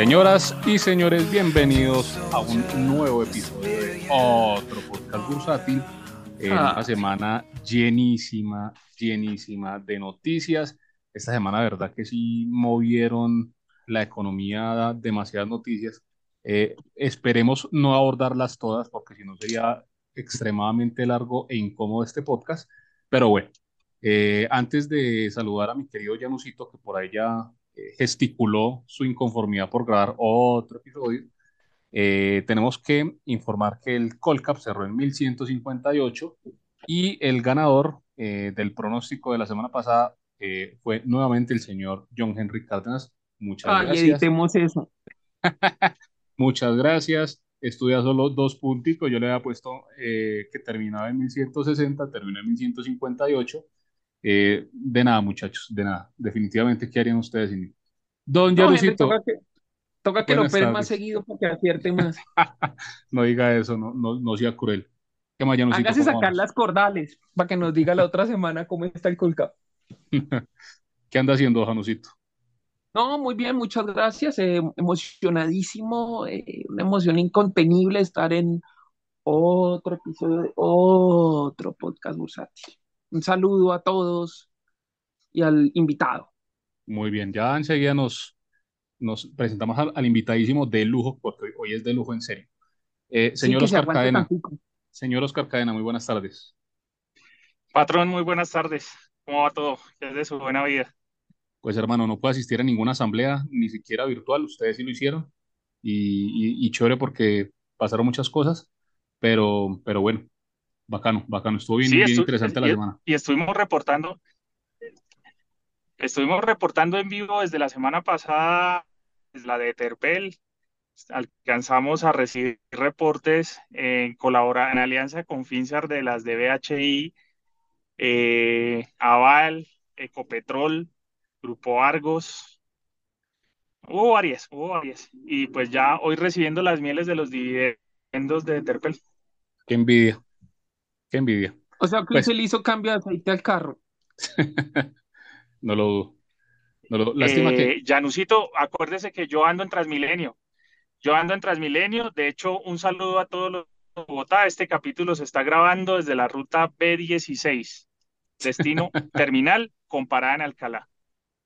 Señoras y señores, bienvenidos a un nuevo episodio de otro podcast bursátil. En Ah. una semana llenísima, llenísima de noticias. Esta semana, verdad que sí movieron la economía, da demasiadas noticias. Eh, esperemos no abordarlas todas porque si no sería extremadamente largo e incómodo este podcast. Pero bueno, eh, antes de saludar a mi querido Janusito, que por ahí ya eh, gesticuló su inconformidad por grabar otro episodio, eh, tenemos que informar que el Colcap cerró en 1158 y el ganador eh, del pronóstico de la semana pasada eh, fue nuevamente el señor John Henry Cárdenas. Muchas Ay, gracias. editemos eso. Muchas gracias. Estudia solo dos punticos. Yo le había puesto que terminaba en 1160, terminó en 1158. Eh, de nada, muchachos, de nada. Definitivamente, ¿qué harían ustedes sin mí? Don No, Yarucito, toca que, toca que lo operen más seguido para que acierte más. no diga eso, no, no, no sea cruel. ¿Qué más, Yanucito? Hágase ¿Cómo sacar vamos? las cordales para que nos diga la otra semana cómo está el Colcap. ¿Qué anda haciendo, Janucito? No, muy bien, muchas gracias. eh, emocionadísimo, eh, una emoción incontenible estar en otro episodio de otro podcast bursátil. Un saludo a todos y al invitado. Muy bien, ya enseguida nos, nos presentamos al, al invitadísimo de lujo, porque hoy, hoy es de lujo en serio. Eh, señor se Oscar aguante Cadena, señor Oscar Cadena, muy buenas tardes. Patrón, muy buenas tardes. ¿Cómo va todo? ¿Qué es de su buena vida? Pues hermano, no puedo asistir a ninguna asamblea, ni siquiera virtual, ustedes sí lo hicieron, y, y, y chévere porque pasaron muchas cosas, pero, pero bueno, bacano, bacano, estuvo bien, Sí, bien estu- interesante la semana. y estuvimos reportando, estuvimos reportando en vivo desde la semana pasada, desde la de Terpel. Alcanzamos a recibir reportes en colabora en alianza con Finsar de las de BHI, eh, Aval, Ecopetrol, Grupo Argos. Hubo varias, hubo varias. Y pues ya hoy recibiendo las mieles de los dividendos de Terpel. Qué envidia, qué envidia. O sea, que Pues, usted le hizo cambio de aceite al carro. no lo dudo. No lo- lástima que, Eh, Janusito, acuérdese que yo ando en Transmilenio. Yo ando en Transmilenio. De hecho, un saludo a todos los de Bogotá. Este capítulo se está grabando desde la ruta B16, destino terminal con parada en Alcalá.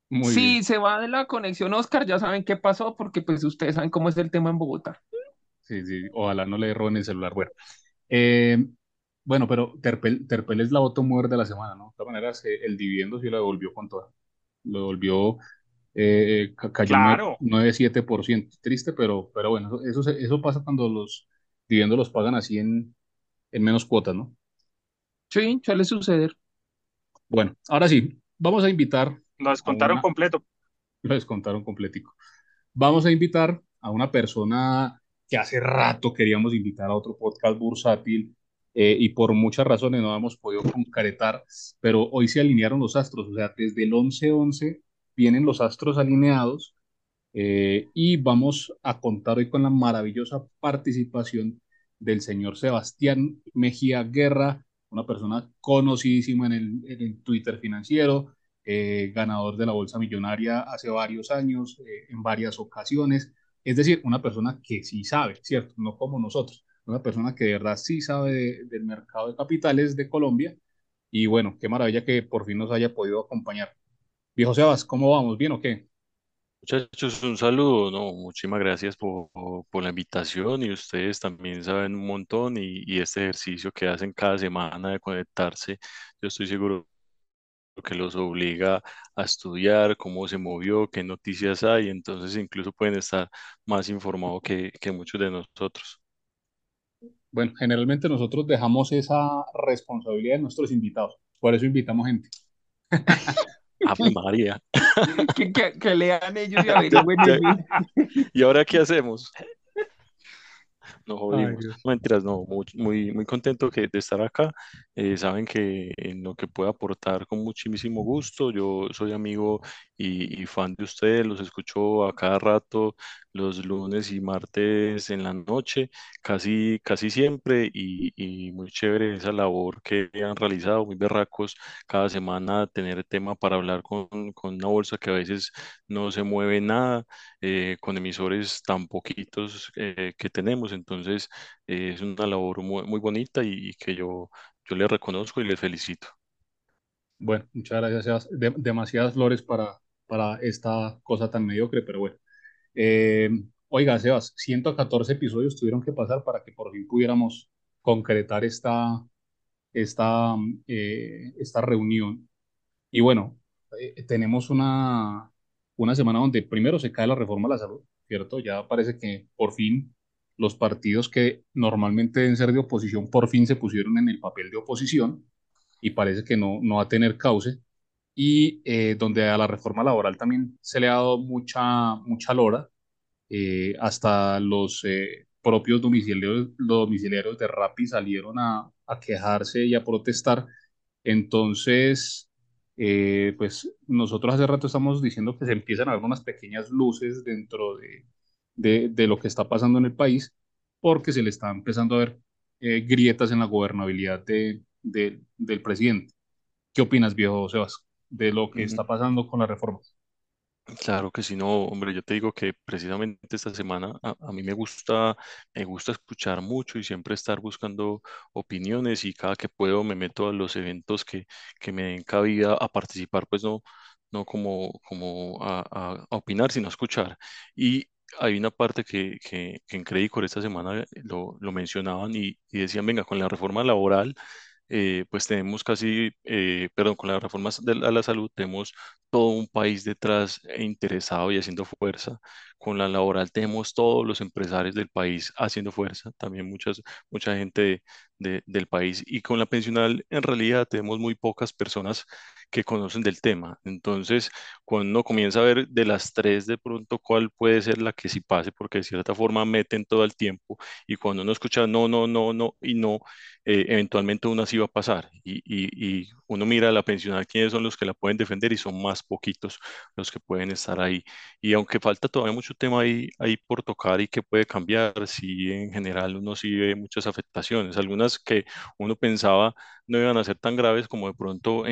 muy bien. se va de la conexión Oscar, ya saben qué pasó, porque pues ustedes saben cómo es el tema en Bogotá. Sí, sí, ojalá no le roben el celular. Bueno, eh, bueno, pero Terpel, Terpel es la voto mujer de la semana, ¿no? De todas maneras, eh, el dividendo sí lo devolvió con toda. Lo devolvió, eh, ca- cayó nueve- Claro, 9,7%. Triste, pero, pero bueno, eso, eso, pasa cuando los dividendos los pagan así en, en menos cuotas, ¿no? Sí, suele suceder. Bueno, ahora sí, vamos a invitar nos a descontaron una, completo. lo descontaron completico. Vamos a invitar a una persona que hace rato queríamos invitar a otro podcast bursátil eh, y por muchas razones no hemos podido concretar, pero hoy se alinearon los astros, o sea, desde el 11-11 vienen los astros alineados eh, y vamos a contar hoy con la maravillosa participación del señor Sebastián Mejía Guerra, una persona conocidísima en el, en el Twitter financiero, eh, ganador de la Bolsa Millonaria hace varios años, eh, en varias ocasiones. Es decir, una persona que sí sabe, ¿cierto? No como nosotros, una persona que de verdad sí sabe de- del mercado de capitales de Colombia. Y bueno, qué maravilla que por fin nos haya podido acompañar. Viejo Sebas, ¿cómo vamos? ¿Bien o qué? Muchachos, un saludo, no, muchísimas gracias por, por- la invitación y ustedes también saben un montón y, y este ejercicio que hacen cada semana de conectarse, yo estoy seguro que los obliga a estudiar cómo se movió, qué noticias hay, entonces incluso pueden estar más informados que, que muchos de nosotros. Bueno, generalmente nosotros dejamos esa responsabilidad de nuestros invitados. Por eso invitamos gente. Ave María. Que, que, que lean ellos y averigüen. ¿Y ahora qué hacemos? Nos Ay, jodimos. Dios. No, mentiras, no, muy, muy, contento que, de estar acá. Eh, saben que en lo que puedo aportar con muchísimo gusto, yo soy amigo y, y fan de ustedes, los escucho a cada rato, los lunes y martes en la noche, casi, casi siempre, y, y muy chévere esa labor que han realizado, muy berracos, cada semana tener tema para hablar con, con una bolsa que a veces no se mueve nada, eh, con emisores tan poquitos eh, que tenemos, entonces eh, es una labor muy, muy bonita y, y que yo, yo le reconozco y le felicito. Bueno, muchas gracias. De- demasiadas flores para, para esta cosa tan mediocre, pero bueno. Eh, oiga, Sebas, 114 episodios tuvieron que pasar para que por fin pudiéramos concretar esta, esta, eh, esta reunión. Y bueno, eh, tenemos una, una semana donde primero se cae la reforma a la salud, ¿cierto? Ya parece que por fin los partidos que normalmente deben ser de oposición por fin se pusieron en el papel de oposición y parece que no, no va a tener cauce. Y eh, donde a la reforma laboral también se le ha dado mucha, mucha lora, eh, hasta los eh, propios domiciliarios, los domiciliarios de Rappi salieron a, a quejarse y a protestar. Entonces, pues nosotros hace rato estamos diciendo que se empiezan a ver unas pequeñas luces dentro de, de, de lo que está pasando en el país, porque se le está empezando a ver eh, grietas en la gobernabilidad de, de- del presidente. ¿Qué opinas, viejo Sebas, de lo que está pasando con las reformas? Claro que sí, no, hombre, yo te digo que precisamente esta semana a, a mí me gusta, me gusta escuchar mucho y siempre estar buscando opiniones y cada que puedo me meto a los eventos que, que me den cabida a participar, pues no, no como, como a, a- a opinar, sino a escuchar. Y hay una parte que, que, que en Credicor esta semana lo, lo mencionaban y, y decían, venga, con la reforma laboral eh, pues tenemos casi, eh, perdón, con las reformas de la, a la salud, tenemos todo un país detrás e interesado y haciendo fuerza. Con la laboral tenemos todos los empresarios del país haciendo fuerza, también muchas, mucha gente de- de- del país. Y con la pensional, en realidad, tenemos muy pocas personas que conocen del tema. Entonces, cuando uno comienza a ver de las tres de pronto cuál puede ser la que sí pase, porque de cierta forma meten todo el tiempo, y cuando uno escucha no, no, no, no y no, eh, eventualmente una sí va a pasar y, y, y uno mira a la pensional quiénes son los que la pueden defender y son más poquitos los que pueden estar ahí. Y aunque falta todavía mucho tema ahí, ahí por tocar y que puede cambiar, sí en general uno sí ve muchas afectaciones, algunas que uno pensaba no iban a ser tan graves como de pronto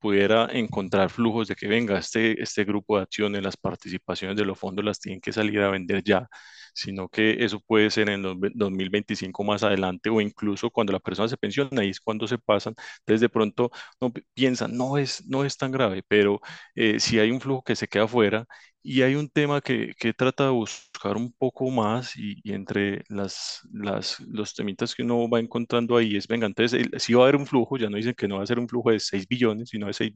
pudiera encontrar flujos de que venga este, este grupo de acciones, las participaciones de los fondos las tienen que salir a vender ya sino que eso puede ser en los ve- 2025 más adelante o incluso cuando la persona se pensiona, ahí es cuando se pasan. Entonces de pronto no pi- piensan, no es, no es tan grave, pero eh, si hay un flujo que se queda fuera y hay un tema que, que trata de buscar un poco más y, y entre las, las, los temitas que uno va encontrando ahí es, venga, entonces el- va a haber un flujo, ya no dicen que no va a ser un flujo de 6 billones, sino de 6,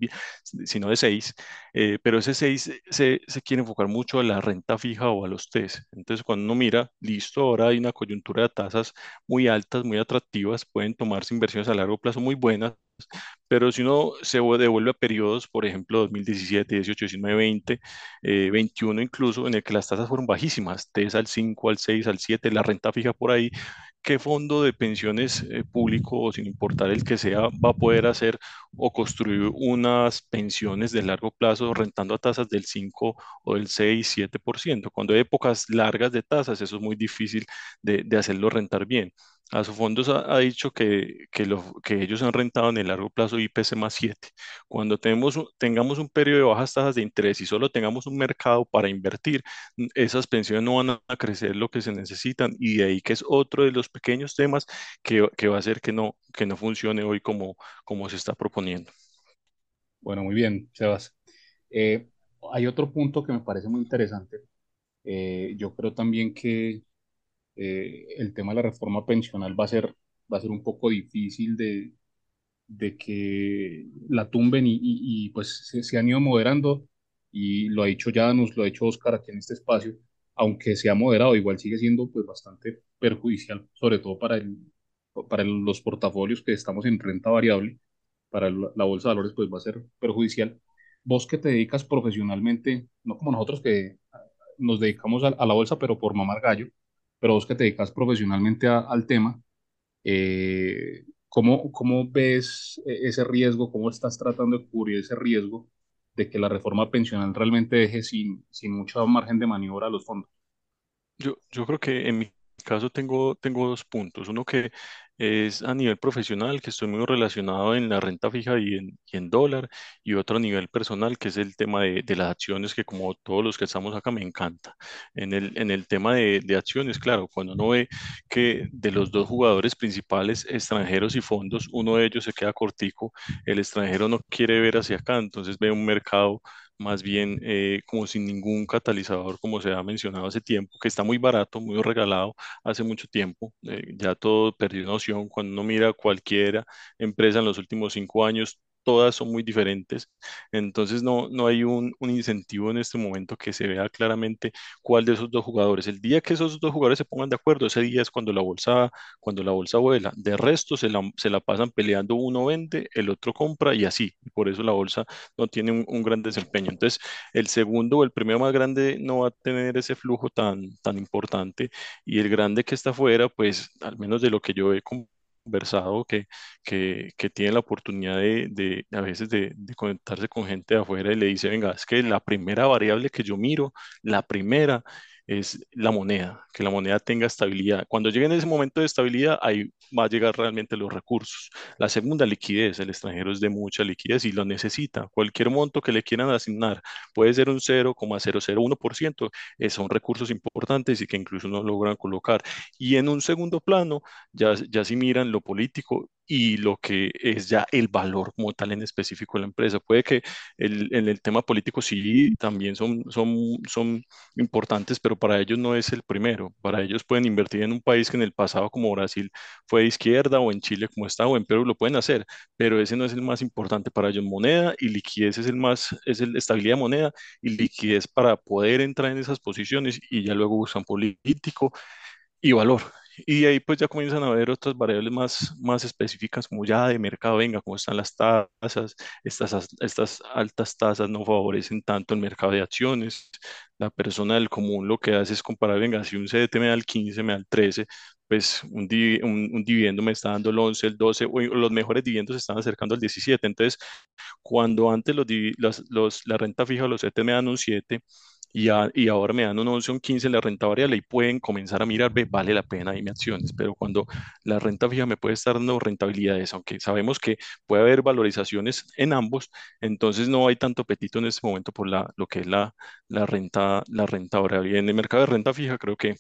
sino de 6 eh, pero ese 6 se, se quiere enfocar mucho a la renta fija o a los TES. Entonces, cuando uno mira, listo, ahora hay una coyuntura de tasas muy altas, muy atractivas, pueden tomarse inversiones a largo plazo muy buenas, pero si uno se vu- devuelve a periodos, por ejemplo, 2017, 18, 19, 20, eh, 21 incluso, en el que las tasas fueron bajísimas, TES al 5, al 6, al 7, la renta fija por ahí, ¿qué fondo de pensiones eh, público, o sin importar el que sea, va a poder hacer o construir unas pensiones de largo plazo rentando a tasas del 5 o del 6, 7%? Cuando hay épocas largas de tasas, eso es muy difícil de, de hacerlo rentar bien. A su fondos ha, ha dicho que, que, lo, ellos han rentado en el largo plazo IPC más 7. Cuando tenemos, tengamos un periodo de bajas tasas de interés y solo tengamos un mercado para invertir, esas pensiones no van a crecer lo que se necesitan y de ahí que es otro de los pequeños temas que, que va a hacer que no, que no funcione hoy como, como se está proponiendo. Bueno, muy bien, Sebas. Eh, hay otro punto que me parece muy interesante. Eh, yo creo también que eh, el tema de la reforma pensional va a ser, va a ser un poco difícil de, de que la tumben y, y- y, pues se, se han ido moderando y lo ha dicho Janus, lo ha dicho Oscar aquí en este espacio, aunque se ha moderado, igual sigue siendo pues bastante perjudicial, sobre todo para el, para el- los portafolios que estamos en renta variable, para el- la bolsa de valores pues va a ser perjudicial. Vos que te dedicas profesionalmente, no como nosotros que nos dedicamos a, a la bolsa, pero por mamar gallo, pero vos que te dedicas profesionalmente a- al tema, eh, ¿cómo, cómo ves eh, ese riesgo? ¿Cómo estás tratando de cubrir ese riesgo de que la reforma pensional realmente deje sin, sin mucho margen de maniobra a los fondos? Yo, yo creo que en mi caso tengo, tengo dos puntos. Uno que es a nivel profesional, que estoy muy relacionado en la renta fija y en, en dólar, y otro nivel personal, que es el tema de, de las acciones, que como todos los que estamos acá me encanta. En el, en el tema de, de acciones, claro, cuando uno ve que de los dos jugadores principales, extranjeros y fondos, uno de ellos se queda cortico, el extranjero no quiere ver hacia acá, entonces ve un mercado más bien eh, como sin ningún catalizador, como se ha mencionado hace tiempo, que está muy barato, muy regalado hace mucho tiempo. eh, ya todo perdió noción. Cuando uno mira cualquier empresa en los últimos cinco años, todas son muy diferentes. Entonces no, no hay un, incentivo en este momento que se vea claramente cuál de esos dos jugadores. El día que esos dos jugadores se pongan de acuerdo, ese día es cuando la bolsa, cuando la bolsa vuela. De resto, se la, se la pasan peleando, uno vende, el otro compra y así. Por eso la bolsa no tiene un, gran desempeño. Entonces, el segundo o el primero más grande no va a tener ese flujo tan, tan importante y el grande que está afuera, pues al menos de lo que yo he conversado, que, que, que tiene la oportunidad de, de a veces de, de conectarse con gente de afuera y le dice, venga, es que la primera variable que yo miro, la primera es la moneda, que la moneda tenga estabilidad. Cuando llegue en ese momento de estabilidad, ahí va a llegar realmente los recursos. La segunda, liquidez. El extranjero es de mucha liquidez y lo necesita. Cualquier monto que le quieran asignar, puede ser un 0,001%, eh, son recursos importantes y que incluso no logran colocar. Y en un segundo plano, ya, ya si miran lo político y lo que es ya el valor como tal en específico de la empresa. Puede que el, en el tema político sí también son, son, son importantes, pero para ellos no es el primero. Para ellos pueden invertir en un país que en el pasado como Brasil fue de izquierda o en Chile como está o en Perú lo pueden hacer, pero ese no es el más importante para ellos. Moneda y liquidez es el más, es el estabilidad de moneda y liquidez para poder entrar en esas posiciones y ya luego usan político y valor. Y ahí pues ya comienzan a ver otras variables más, más específicas, como ya de mercado, venga, cómo están las tasas, estas, as- estas altas tasas no favorecen tanto el mercado de acciones. La persona del común lo que hace es comparar, venga, si un CDT me da el 15, me da el 13, pues un, un, un dividendo me está dando el 11, el 12, o los mejores dividendos se están acercando al 17. Entonces, cuando antes los, los- los- la renta fija, los CDT me dan un 7 y, ahora me dan un 11 o un 15 la renta variable y pueden comenzar a mirar, ve, vale la pena mis acciones, pero cuando la renta fija me puede estar dando rentabilidades, aunque sabemos que puede haber valorizaciones en ambos, entonces no hay tanto apetito en este momento por la, lo que es la, renta, la renta variable. En el mercado de renta fija creo que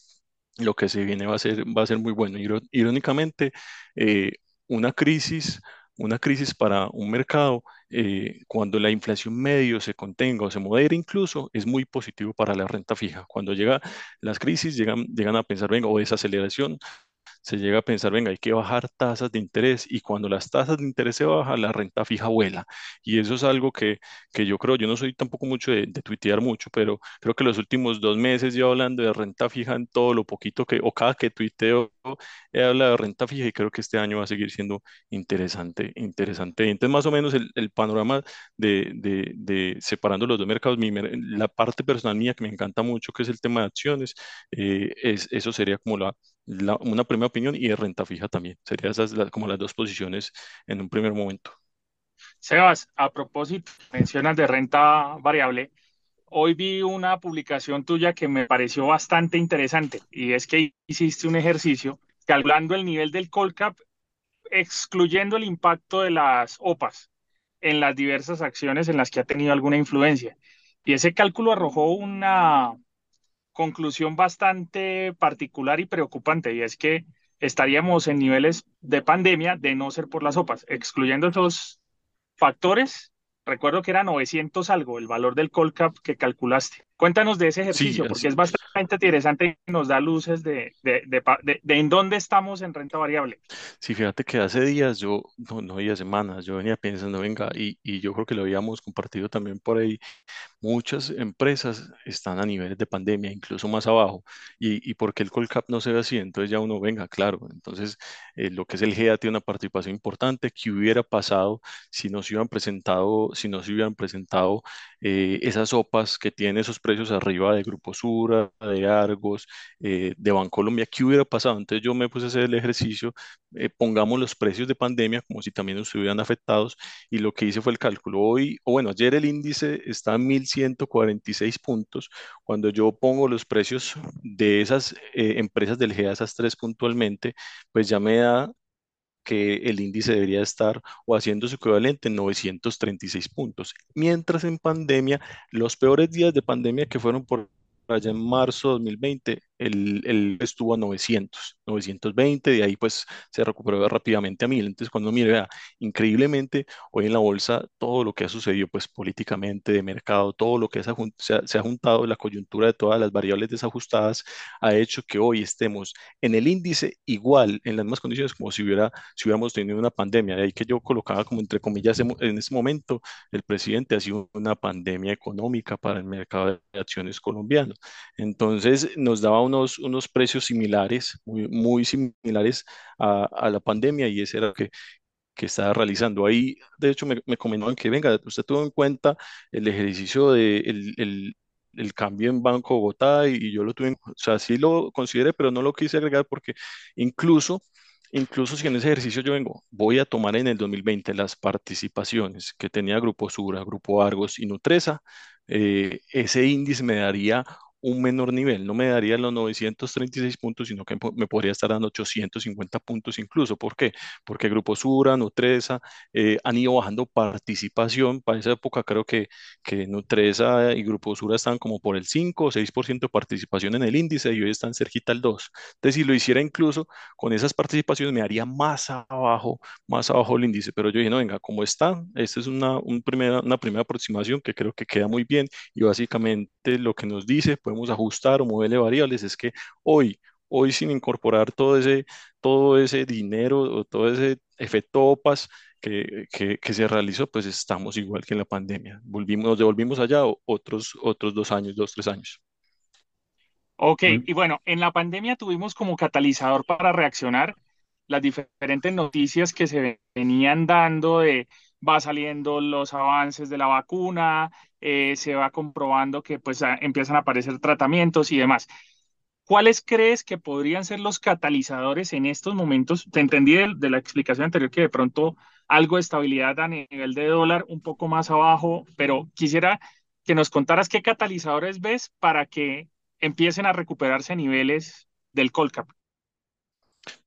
lo que se viene va a ser, va a ser muy bueno. Irónicamente, eh, una crisis, una crisis para un mercado, eh, cuando la inflación medio se contenga o se modere incluso, es muy positivo para la renta fija. Cuando llega las crisis, llegan, llegan a pensar, venga, o desaceleración, se llega a pensar, venga, hay que bajar tasas de interés y cuando las tasas de interés se bajan, la renta fija vuela. Y eso es algo que, que yo creo, yo no soy tampoco mucho de, de tuitear mucho, pero creo que los últimos dos meses yo hablando de renta fija en todo lo poquito que, o cada que tuiteo, he hablado de renta fija y creo que este año va a seguir siendo interesante, interesante. Entonces, más o menos el, el panorama de, de, de separando los dos mercados, mi la parte personal mía que me encanta mucho, que es el tema de acciones, eh, es, eso sería como la la- una primera opinión y de renta fija también. Serían esas la- como las dos posiciones en un primer momento. Sebas, a propósito, mencionas de renta variable. Hoy vi una publicación tuya que me pareció bastante interesante y es que hiciste un ejercicio calculando el nivel del Colcap, excluyendo el impacto de las OPAs en las diversas acciones en las que ha tenido alguna influencia. Y ese cálculo arrojó una conclusión bastante particular y preocupante, y es que estaríamos en niveles de pandemia de no ser por las OPAs, excluyendo esos factores. Recuerdo que era 900 algo el valor del Colcap que calculaste. Cuéntanos de ese ejercicio, porque es. bastante interesante y nos da luces de, de, de, de- en dónde estamos en renta variable. Sí, fíjate que hace días yo, no, no días, semanas, yo venía pensando, venga, y, y yo creo que lo habíamos compartido también por ahí Muchas empresas están a niveles de pandemia, incluso más abajo. ¿Y, y por qué el Colcap no se ve así? Entonces ya uno, venga, claro. Entonces, eh, lo que es el GEA tiene una participación importante. ¿Qué hubiera pasado si no se hubieran presentado, si no se hubieran presentado eh, esas sopas que tienen esos precios arriba de Grupo Sura, de Argos, eh, de Bancolombia, ¿qué hubiera pasado? Entonces yo me puse a hacer el ejercicio, eh, pongamos los precios de pandemia como si también estuvieran afectados y lo que hice fue el cálculo. Hoy, o bueno, ayer el índice está en 1146 puntos. Cuando yo pongo los precios de esas eh, empresas del GEA, esas tres puntualmente, pues ya me da que el índice debería estar o haciendo su equivalente en 936 puntos. Mientras en pandemia, los peores días de pandemia que fueron por allá en marzo de 2020, él, estuvo a 900, 920, de ahí pues se recuperó rápidamente a 1000. Entonces cuando mire, vea, increíblemente hoy en la bolsa todo lo que ha sucedido pues políticamente, de mercado, todo lo que se ha, se ha juntado, la coyuntura de todas las variables desajustadas ha hecho que hoy estemos en el índice igual, en las mismas condiciones como si, hubiera, si hubiéramos tenido una pandemia. De ahí que yo colocaba como entre comillas en ese momento, el presidente ha sido una pandemia económica para el mercado de acciones colombiano. Entonces nos daba unos, unos precios similares, muy, muy similares a, a, la pandemia y ese era lo que, que estaba realizando. Ahí, de hecho, me, me comentaban que, venga, usted tuvo en cuenta el ejercicio de el, el, el cambio en Banco Bogotá y, y, yo lo tuve, o sea, sí lo consideré, pero no lo quise agregar porque incluso... Incluso si en ese ejercicio yo vengo, voy a tomar en el 2020 las participaciones que tenía Grupo Sura, Grupo Argos y Nutresa, eh, ese índice me daría un menor nivel, no me daría los 936 puntos, sino que me podría estar dando 850 puntos incluso. ¿Por qué? Porque Grupo Sura, Nutresa eh, han ido bajando participación. Para esa época creo que, que Nutresa y Grupo Sura están como por el 5 o 6% de participación en el índice y hoy están cerquita al 2. Entonces, si lo hiciera incluso con esas participaciones, me haría más abajo, más abajo el índice. Pero yo dije, no, venga, como está, esta es una, un primera, una primera aproximación que creo que queda muy bien y básicamente lo que nos dice, podemos ajustar o moverle variables, es que hoy, hoy sin incorporar todo ese, todo ese dinero o todo ese efecto OPAS que, que, que, se realizó, pues estamos igual que en la pandemia. Volvimos, nos devolvimos allá otros, otros dos años, dos, tres años. Ok, y bueno, en la pandemia tuvimos como catalizador para reaccionar las diferentes noticias que se venían dando de va saliendo los avances de la vacuna, eh, se va comprobando que pues empiezan a aparecer tratamientos y demás. ¿Cuáles crees que podrían ser los catalizadores en estos momentos? Te entendí de, la explicación anterior que de pronto algo de estabilidad a nivel de dólar, un poco más abajo, pero quisiera que nos contaras qué catalizadores ves para que empiecen a recuperarse niveles del Colcap.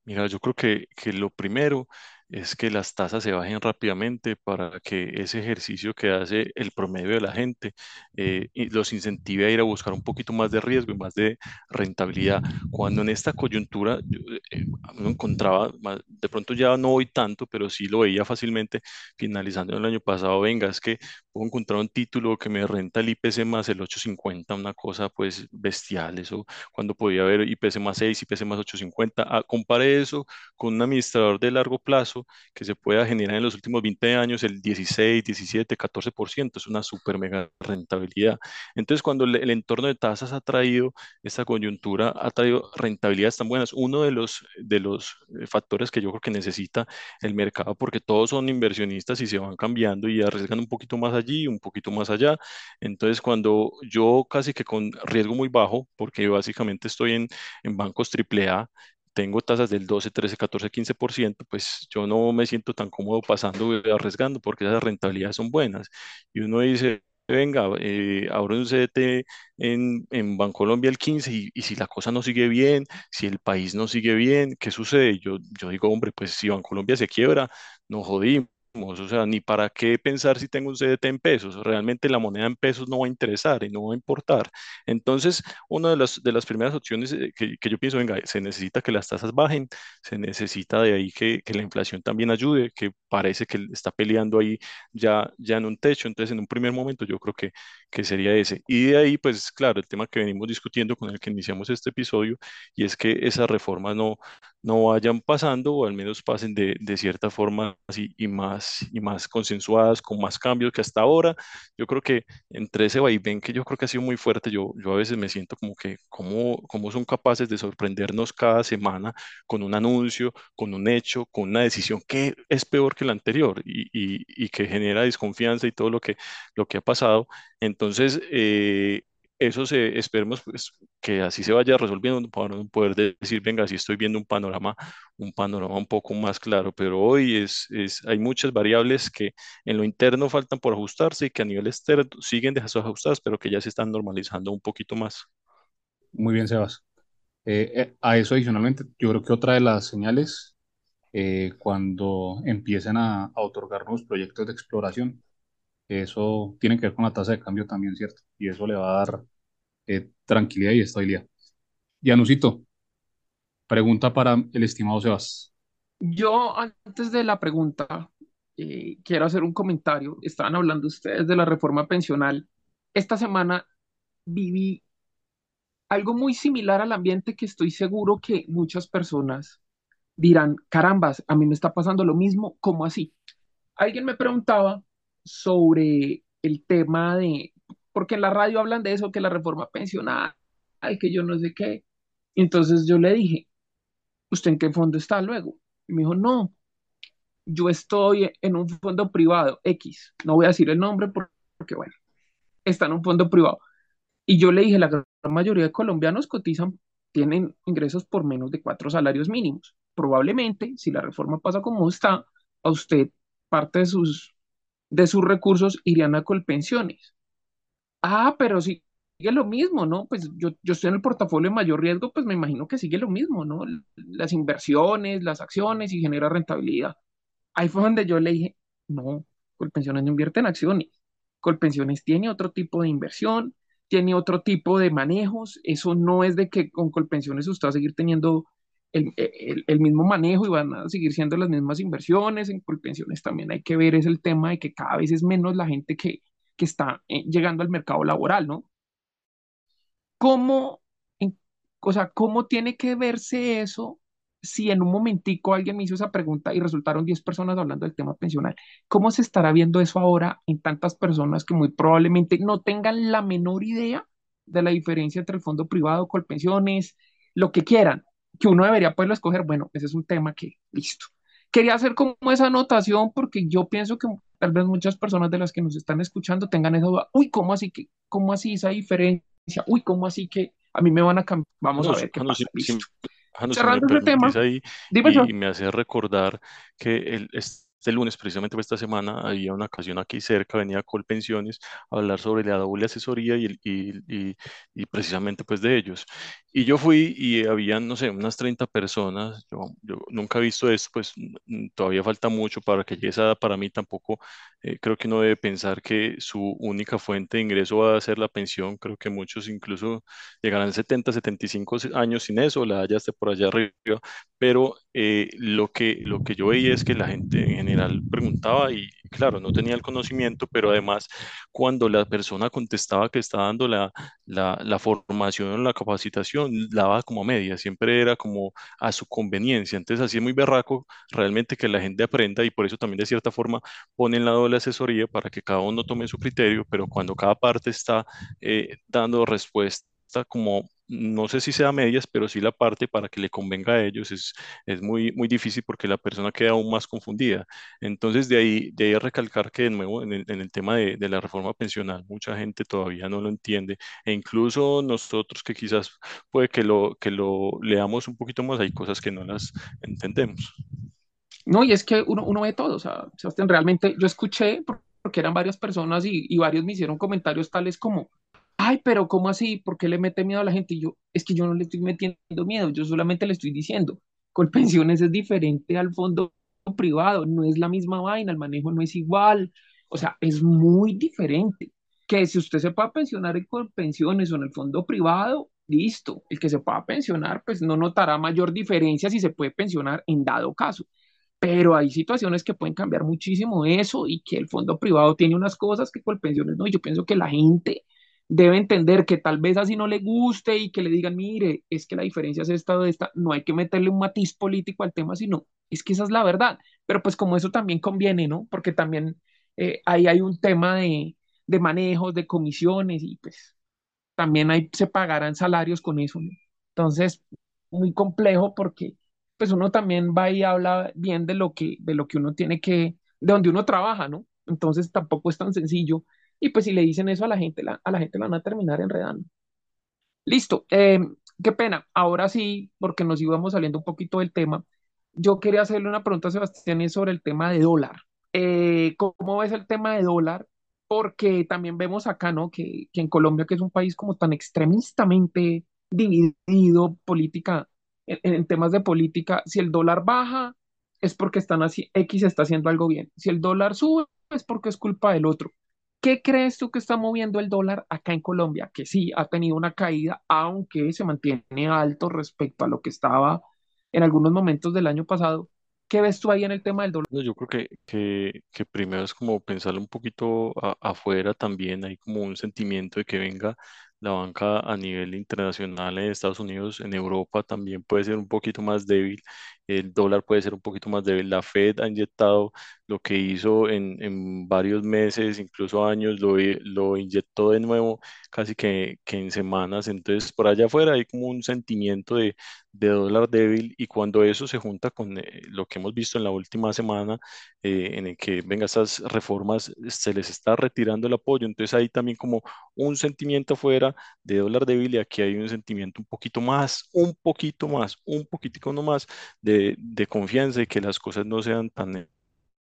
Mira, yo creo que, que lo primero es que las tasas se bajen rápidamente para que ese ejercicio que hace el promedio de la gente eh, los incentive a ir a buscar un poquito más de riesgo y más de rentabilidad. Cuando en esta coyuntura yo, eh, encontraba, de pronto ya no voy tanto, pero sí lo veía fácilmente finalizando el año pasado, venga, es que puedo encontrar un título que me renta el IPC más el 850, una cosa pues bestial, eso cuando podía haber IPC más 6, IPC más 850, ah, compare eso con un administrador de largo plazo que se pueda generar en los últimos 20 años el 16, 17, 14%, es una super mega rentabilidad. Entonces, cuando el, el entorno de tasas ha traído esta coyuntura, ha traído rentabilidades tan buenas, uno de los, de los eh, factores que yo creo que necesita el mercado, porque todos son inversionistas y se van cambiando y arriesgan un poquito más allí, un poquito más allá. Entonces, cuando yo casi que con riesgo muy bajo, porque básicamente estoy en, en bancos AAA, tengo tasas del 12, 13, 14, 15%, pues yo no me siento tan cómodo pasando arriesgando porque esas rentabilidades son buenas. Y uno dice, venga, eh, ahora un CDT en, en Bancolombia el 15 y, si la cosa no sigue bien, si el país no sigue bien, ¿qué sucede? Yo, yo digo, hombre, pues si Bancolombia se quiebra, no jodimos o sea, ni para qué pensar si tengo un CDT en pesos, realmente la moneda en pesos no va a interesar y no va a importar. Entonces, una de las, de las primeras opciones eh, que, que yo pienso, venga, se necesita que las tasas bajen, se necesita de ahí que, que, la inflación también ayude, que parece que está peleando ahí ya, ya en un techo, entonces en un primer momento yo creo que, que sería ese. Y de ahí, pues claro, el tema que venimos discutiendo con el que iniciamos este episodio, y es que esas reformas no, no vayan pasando o al menos pasen de, de cierta forma así y más y más consensuadas, con más cambios que hasta ahora. Yo creo que entre ese vaivén que yo creo que ha sido muy fuerte, yo, yo a veces me siento como que cómo, cómo son capaces de sorprendernos cada semana con un anuncio, con un hecho, con una decisión que es peor que la anterior y, y, y que genera desconfianza y todo lo que, lo que ha pasado. Entonces, eh, eso se, esperemos pues, que así se vaya resolviendo para poder decir, venga, si estoy viendo un panorama, un panorama un poco más claro, pero hoy es, es, hay muchas variables que en lo interno faltan por ajustarse y que a nivel externo siguen desajustadas, pero que ya se están normalizando un poquito más. Muy bien, Sebas. Eh, eh, a eso adicionalmente, yo creo que otra de las señales, eh, cuando empiecen a, a otorgar nuevos proyectos de exploración, eso tiene que ver con la tasa de cambio también, ¿cierto? Y eso le va a dar eh, tranquilidad y estabilidad. Yanusito, pregunta para el estimado Sebas. Yo, antes de la pregunta, eh, quiero hacer un comentario. Estaban hablando ustedes de la reforma pensional. Esta semana viví algo muy similar al ambiente que estoy seguro que muchas personas dirán, carambas, a mí me está pasando lo mismo, ¿cómo así? Alguien me preguntaba sobre el tema de, porque en la radio hablan de eso, que la reforma pensional, ay, que yo no sé qué. Entonces yo le dije, ¿usted en qué fondo está luego? Y me dijo, no, yo estoy en un fondo privado, X, no voy a decir el nombre porque, bueno, está en un fondo privado. Y yo le dije, la gran mayoría de colombianos cotizan, tienen ingresos por menos de cuatro salarios mínimos. Probablemente, si la reforma pasa como está, a usted parte de sus, de sus recursos irían a colpensiones. Ah, pero sigue lo mismo, ¿no? Pues yo, yo estoy en el portafolio de mayor riesgo, pues me imagino que sigue lo mismo, ¿no? Las inversiones, las acciones y genera rentabilidad. Ahí fue donde yo le dije, no, Colpensiones no invierte en acciones. Colpensiones tiene otro tipo de inversión, tiene otro tipo de manejos. Eso no es de que con Colpensiones usted va a seguir teniendo el, el, el, mismo manejo y van a seguir siendo las mismas inversiones. En Colpensiones también hay que ver es el tema de que cada vez es menos la gente que, que está eh, llegando al mercado laboral, ¿no? ¿Cómo, o sea, cómo tiene que verse eso si en un momentico alguien me hizo esa pregunta y resultaron 10 personas hablando del tema pensional? ¿Cómo se estará viendo eso ahora en tantas personas que muy probablemente no tengan la menor idea de la diferencia entre el fondo privado, colpensiones, lo que quieran, que uno debería poderlo escoger? Bueno, ese es un tema que, listo. Quería hacer como esa anotación porque yo pienso que tal vez muchas personas de las que nos están escuchando tengan esa duda, uy, ¿cómo así que, cómo así esa diferencia? Uy, ¿cómo así que a mí me van a cambiar? Vamos No, a ver qué pasa. si, si-. Jano, si me Cerrando ese tema, ahí, dime yo. y, y me hace recordar que el, este lunes, precisamente por esta semana, había una ocasión aquí cerca, venía Colpensiones, a hablar sobre la doble asesoría y, y, y, y precisamente pues de ellos. Y yo fui y habían, no sé, unas 30 personas, yo, yo nunca he visto esto, pues todavía falta mucho para que llegue esa edad, para mí tampoco, eh, creo que uno debe pensar que su única fuente de ingreso va a ser la pensión, creo que muchos incluso llegarán 70, 75 años sin eso, la haya por allá arriba, pero eh, lo que, lo que yo veía es que la gente en general preguntaba y claro, no tenía el conocimiento, pero además cuando la persona contestaba que estaba dando la, la, la formación la capacitación, la daba como a media, siempre era como a su conveniencia, entonces así es muy berraco realmente que la gente aprenda y por eso también de cierta forma ponen la doble asesoría para que cada uno tome su criterio, pero cuando cada parte está eh, dando respuesta como no sé si sea medias, pero sí la parte para que le convenga a ellos es, es muy, muy difícil porque la persona queda aún más confundida. Entonces, de ahí, de ahí recalcar que de nuevo en el, en el tema de, de la reforma pensional, mucha gente todavía no lo entiende e incluso nosotros que quizás puede que lo, que lo leamos un poquito más, hay cosas que no las entendemos. No, y es que uno, uno ve todo, o sea, Sebastián, realmente yo escuché, por- porque eran varias personas y, y varios me hicieron comentarios tales como, ay, pero ¿cómo así? ¿Por qué le mete miedo a la gente? Y yo, es que yo no le estoy metiendo miedo, yo solamente le estoy diciendo, Colpensiones es diferente al fondo privado, no es la misma vaina, el manejo no es igual, o sea, es muy diferente. Que si usted se pueda pensionar en Colpensiones o en el fondo privado, listo, el que se pueda pensionar, pues no notará mayor diferencia si se puede pensionar en dado caso pero hay situaciones que pueden cambiar muchísimo eso y que el fondo privado tiene unas cosas que Colpensiones no. Y yo pienso que la gente debe entender que tal vez así no le guste y que le digan, mire, es que la diferencia es esta o esta. No hay que meterle un matiz político al tema, sino es que esa es la verdad. Pero pues como eso también conviene, ¿no? Porque también eh, ahí hay un tema de, de manejos, de comisiones y pues también ahí se pagarán salarios con eso, ¿no? Entonces, muy complejo porque pues uno también va y habla bien de lo que, de lo que uno tiene que, de donde uno trabaja, ¿no? Entonces tampoco es tan sencillo Y pues si le dicen eso a la gente, la, a la gente la van a terminar enredando. Listo, eh, qué pena. Ahora sí, porque nos íbamos saliendo un poquito del tema. Yo quería hacerle una pregunta a Sebastián sobre el tema de dólar. Eh, ¿cómo ves el tema de dólar? Porque también vemos acá, ¿no? Que, que en Colombia, que es un país como tan extremistamente dividido política, en, en temas de política, si el dólar baja, es porque están así, X está haciendo algo bien. Si el dólar sube, es porque es culpa del otro. ¿Qué crees tú que está moviendo el dólar acá en Colombia? Que sí, ha tenido una caída, aunque se mantiene alto respecto a lo que estaba en algunos momentos del año pasado. ¿Qué ves tú ahí en el tema del dólar? Yo creo que, que, primero es como pensarlo un poquito afuera también, hay como un sentimiento de que venga la banca a nivel internacional en Estados Unidos, en Europa también puede ser un poquito más débil, el dólar puede ser un poquito más débil, la Fed ha inyectado lo que hizo en, en varios meses, incluso años, lo, lo inyectó de nuevo casi que, que en semanas, entonces por allá afuera hay como un sentimiento de, de dólar débil y cuando eso se junta con eh, lo que hemos visto en la última semana, eh, en el que, venga, estas reformas se les está retirando el apoyo, entonces hay también como un sentimiento afuera de dólar débil y aquí hay un sentimiento un poquito más, un poquito más, un poquitico no más de, de confianza y que las cosas no sean tan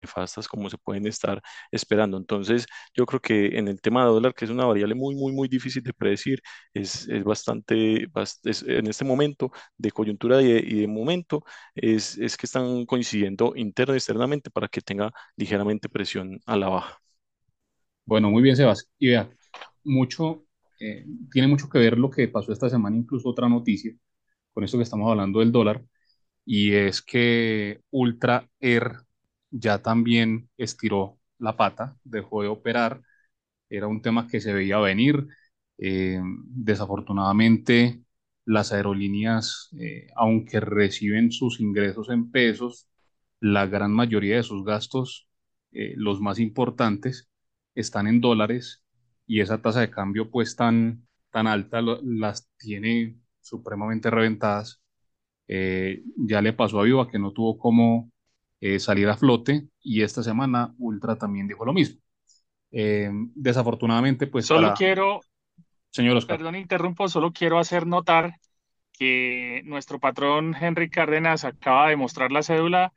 nefastas como se pueden estar esperando. Entonces, yo creo que en el tema de dólar, que es una variable muy, muy, muy difícil de predecir, es, es bastante, bas- es- en este momento de coyuntura y de, y de momento, es, es que están coincidiendo interno y externamente para que tenga ligeramente presión a la baja. Bueno, muy bien, Sebas. Y vea, mucho, eh, tiene mucho que ver lo que pasó esta semana, incluso otra noticia, con esto que estamos hablando del dólar, y es que Ultra Air ya también estiró la pata, dejó de operar, era un tema que se veía venir. Eh, desafortunadamente, las aerolíneas, eh, aunque reciben sus ingresos en pesos, la gran mayoría de sus gastos, eh, los más importantes, están en dólares y esa tasa de cambio pues tan, tan alta las tiene supremamente reventadas. Eh, ya le pasó a Viva que no tuvo cómo eh, salir a flote y esta semana Ultra también dijo lo mismo. Eh, desafortunadamente pues Solo para, quiero, señor Oscar, perdón, interrumpo, solo quiero hacer notar que nuestro patrón Henry Cárdenas acaba de mostrar la cédula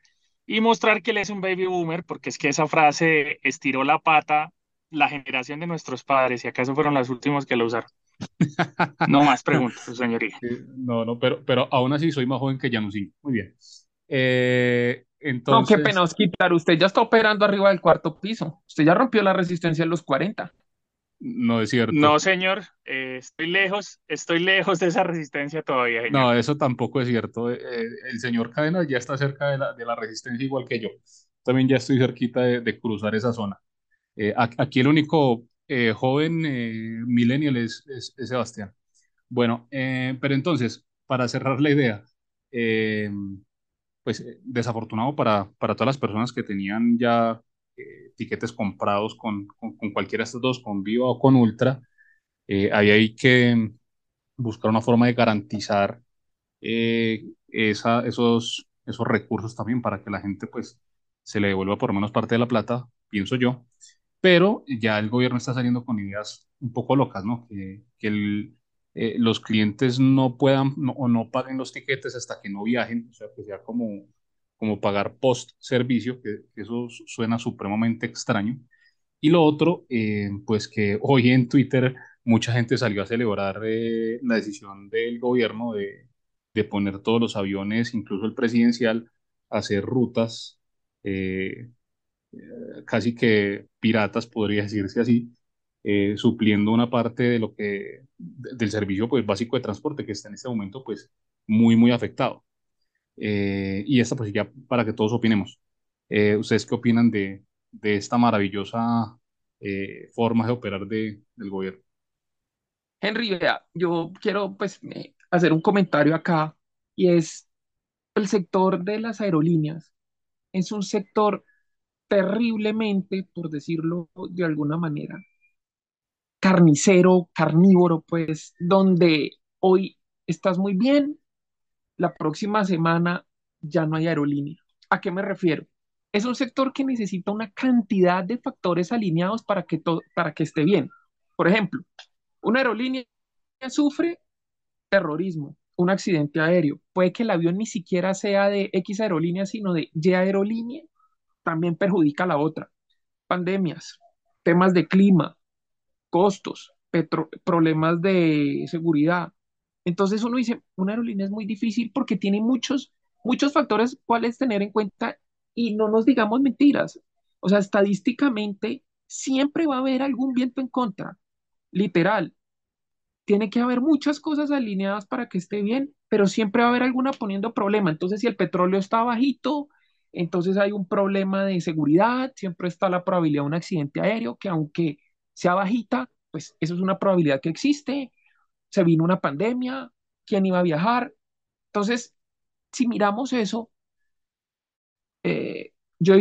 y mostrar que él es un baby boomer, porque es que esa frase estiró la pata la generación de nuestros padres, y acaso fueron los últimos que lo usaron. No más preguntas, su señoría. No, no, pero, pero aún así soy más joven que Januzzi. Muy bien. Eh, No, qué pena, entonces, Osquitar, usted ya está operando arriba del cuarto piso. Usted ya rompió la resistencia en los 40. no es cierto. No, señor, eh, estoy lejos, estoy lejos de esa resistencia todavía, señor. No, eso tampoco es cierto. Eh, el señor Cadena ya está cerca de la, de la resistencia igual que yo. También ya estoy cerquita de, de cruzar esa zona. Eh, aquí el único eh, joven eh, millennial es, Sebastián. Bueno, eh, pero entonces, para cerrar la idea, eh, pues desafortunado para, para todas las personas que tenían ya tiquetes comprados con, con, cualquiera de estos dos, con Viva o con Ultra, eh, ahí que buscar una forma de garantizar esos, esos recursos también para que la gente pues se le devuelva por menos parte de la plata, pienso yo. Pero ya el gobierno está saliendo con ideas un poco locas, ¿no? Que, eh, los clientes no puedan o no paguen los tiquetes hasta que no viajen, o sea, que sea como, como pagar post servicio, que, eso su- suena supremamente extraño. Y lo otro, eh, pues que hoy en Twitter mucha gente salió a celebrar eh, la decisión del gobierno de, de poner todos los aviones, incluso el presidencial, a hacer rutas casi que piratas, podría decirse así, eh, supliendo una parte de lo que, de- del servicio pues, básico de transporte que está en este momento pues, muy, muy afectado. Eh, y esta pues ya para que todos opinemos. Eh, ¿ustedes qué opinan de, de esta maravillosa eh, forma de operar de, del gobierno? Henry, vea, yo quiero pues eh, hacer un comentario acá y es el sector de las aerolíneas. Es un sector terriblemente, por decirlo de alguna manera, carnicero, carnívoro, pues, donde hoy estás muy bien, la próxima semana ya no hay aerolínea. ¿A qué me refiero? es un sector que necesita una cantidad de factores alineados para que, para que esté bien. Por ejemplo, una aerolínea sufre terrorismo, un accidente aéreo. Puede que el avión ni siquiera sea de X aerolínea, sino de Y aerolínea, también perjudica la otra. Pandemias, temas de clima, costos, problemas de seguridad. Entonces uno dice, una aerolínea es muy difícil porque tiene muchos, muchos factores cuales tener en cuenta y no nos digamos mentiras. O sea, estadísticamente siempre va a haber algún viento en contra, literal. Tiene que haber muchas cosas alineadas para que esté bien, pero siempre va a haber alguna poniendo problema. Entonces, si el petróleo está bajito, entonces hay un problema de seguridad, siempre está la probabilidad de un accidente aéreo, que aunque sea bajita, pues eso es una probabilidad que existe. Se vino una pandemia, ¿quién iba a viajar? Entonces, si miramos eso, eh, yo,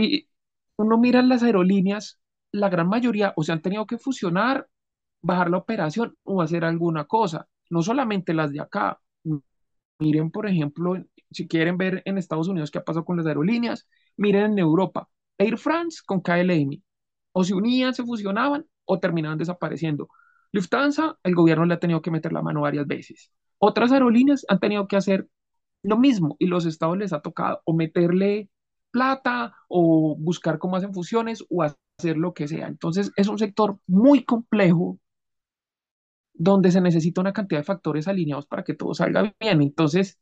uno mira las aerolíneas, la gran mayoría o se han tenido que fusionar, bajar la operación o hacer alguna cosa, no solamente las de acá. Miren, por ejemplo, si quieren ver en Estados Unidos qué ha pasado con las aerolíneas, miren en Europa, Air France con KLM, o se unían, se fusionaban o terminaban desapareciendo. Lufthansa, el gobierno le ha tenido que meter la mano varias veces. Otras aerolíneas han tenido que hacer lo mismo y los estados les ha tocado o meterle plata o buscar cómo hacen fusiones o hacer lo que sea. Entonces es un sector muy complejo donde se necesita una cantidad de factores alineados para que todo salga bien. Entonces,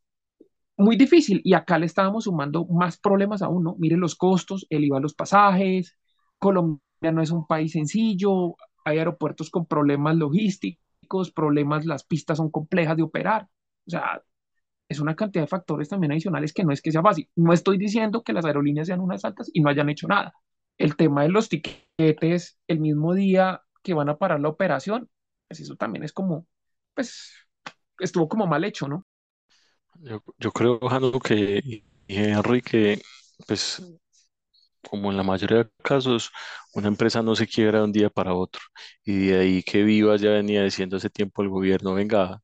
muy difícil. Y acá le estábamos sumando más problemas aún, ¿no? Miren los costos, el IVA a los pasajes, Colombia no es un país sencillo, hay aeropuertos con problemas logísticos, problemas, las pistas son complejas de operar. O sea, es una cantidad de factores también adicionales que no es que sea fácil. No estoy diciendo que las aerolíneas sean unas altas y no hayan hecho nada. El tema de los tiquetes el mismo día que van a parar la operación, pues eso también es como, pues, estuvo como mal hecho, ¿no? Yo, yo creo, Jano, que Henry, que pues como en la mayoría de casos, una empresa no se quiebra de un día para otro. Y de ahí que Viva ya venía diciendo hace tiempo el gobierno, venga,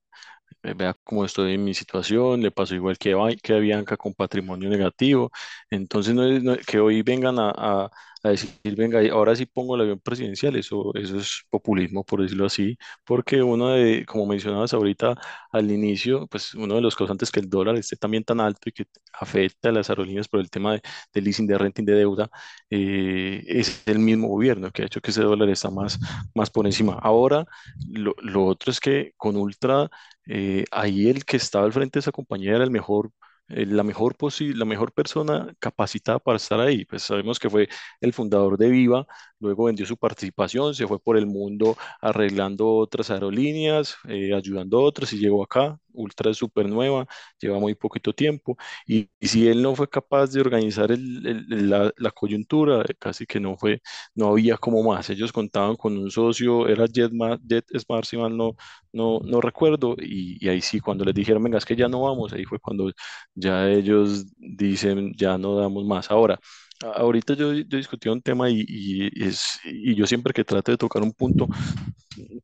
vea cómo estoy en mi situación, le pasó igual que, que a Bianca con patrimonio negativo. Entonces, no es, que hoy vengan a decir, venga, ahora sí pongo el avión presidencial, eso, eso es populismo, por decirlo así, porque uno de, como mencionabas ahorita al inicio, pues uno de los causantes que el dólar esté también tan alto y que afecta a las aerolíneas por el tema de, leasing, de renting, de deuda, eh, es el mismo gobierno que ha hecho que ese dólar está más, más por encima. Ahora, lo, lo otro es que con Ultra, eh, ahí el que estaba al frente de esa compañía era el mejor eh, la mejor la mejor persona capacitada para estar ahí. Pues sabemos que fue el fundador de Viva, luego vendió su participación, se fue por el mundo arreglando otras aerolíneas, eh, ayudando a otras y llegó acá. Ultra súper nueva, lleva muy poquito tiempo y, si él no fue capaz de organizar la, coyuntura, eh, casi que no fue, no había como más. Ellos contaban con un socio, era JetSmart, JetSmart si mal no, no, no recuerdo, y, ahí sí, cuando les dijeron, venga, es que ya no vamos, ahí fue cuando ya ellos dicen, ya no damos más. Ahora, ahorita yo, yo discutí un tema y, y, es, y yo siempre que trato de tocar un punto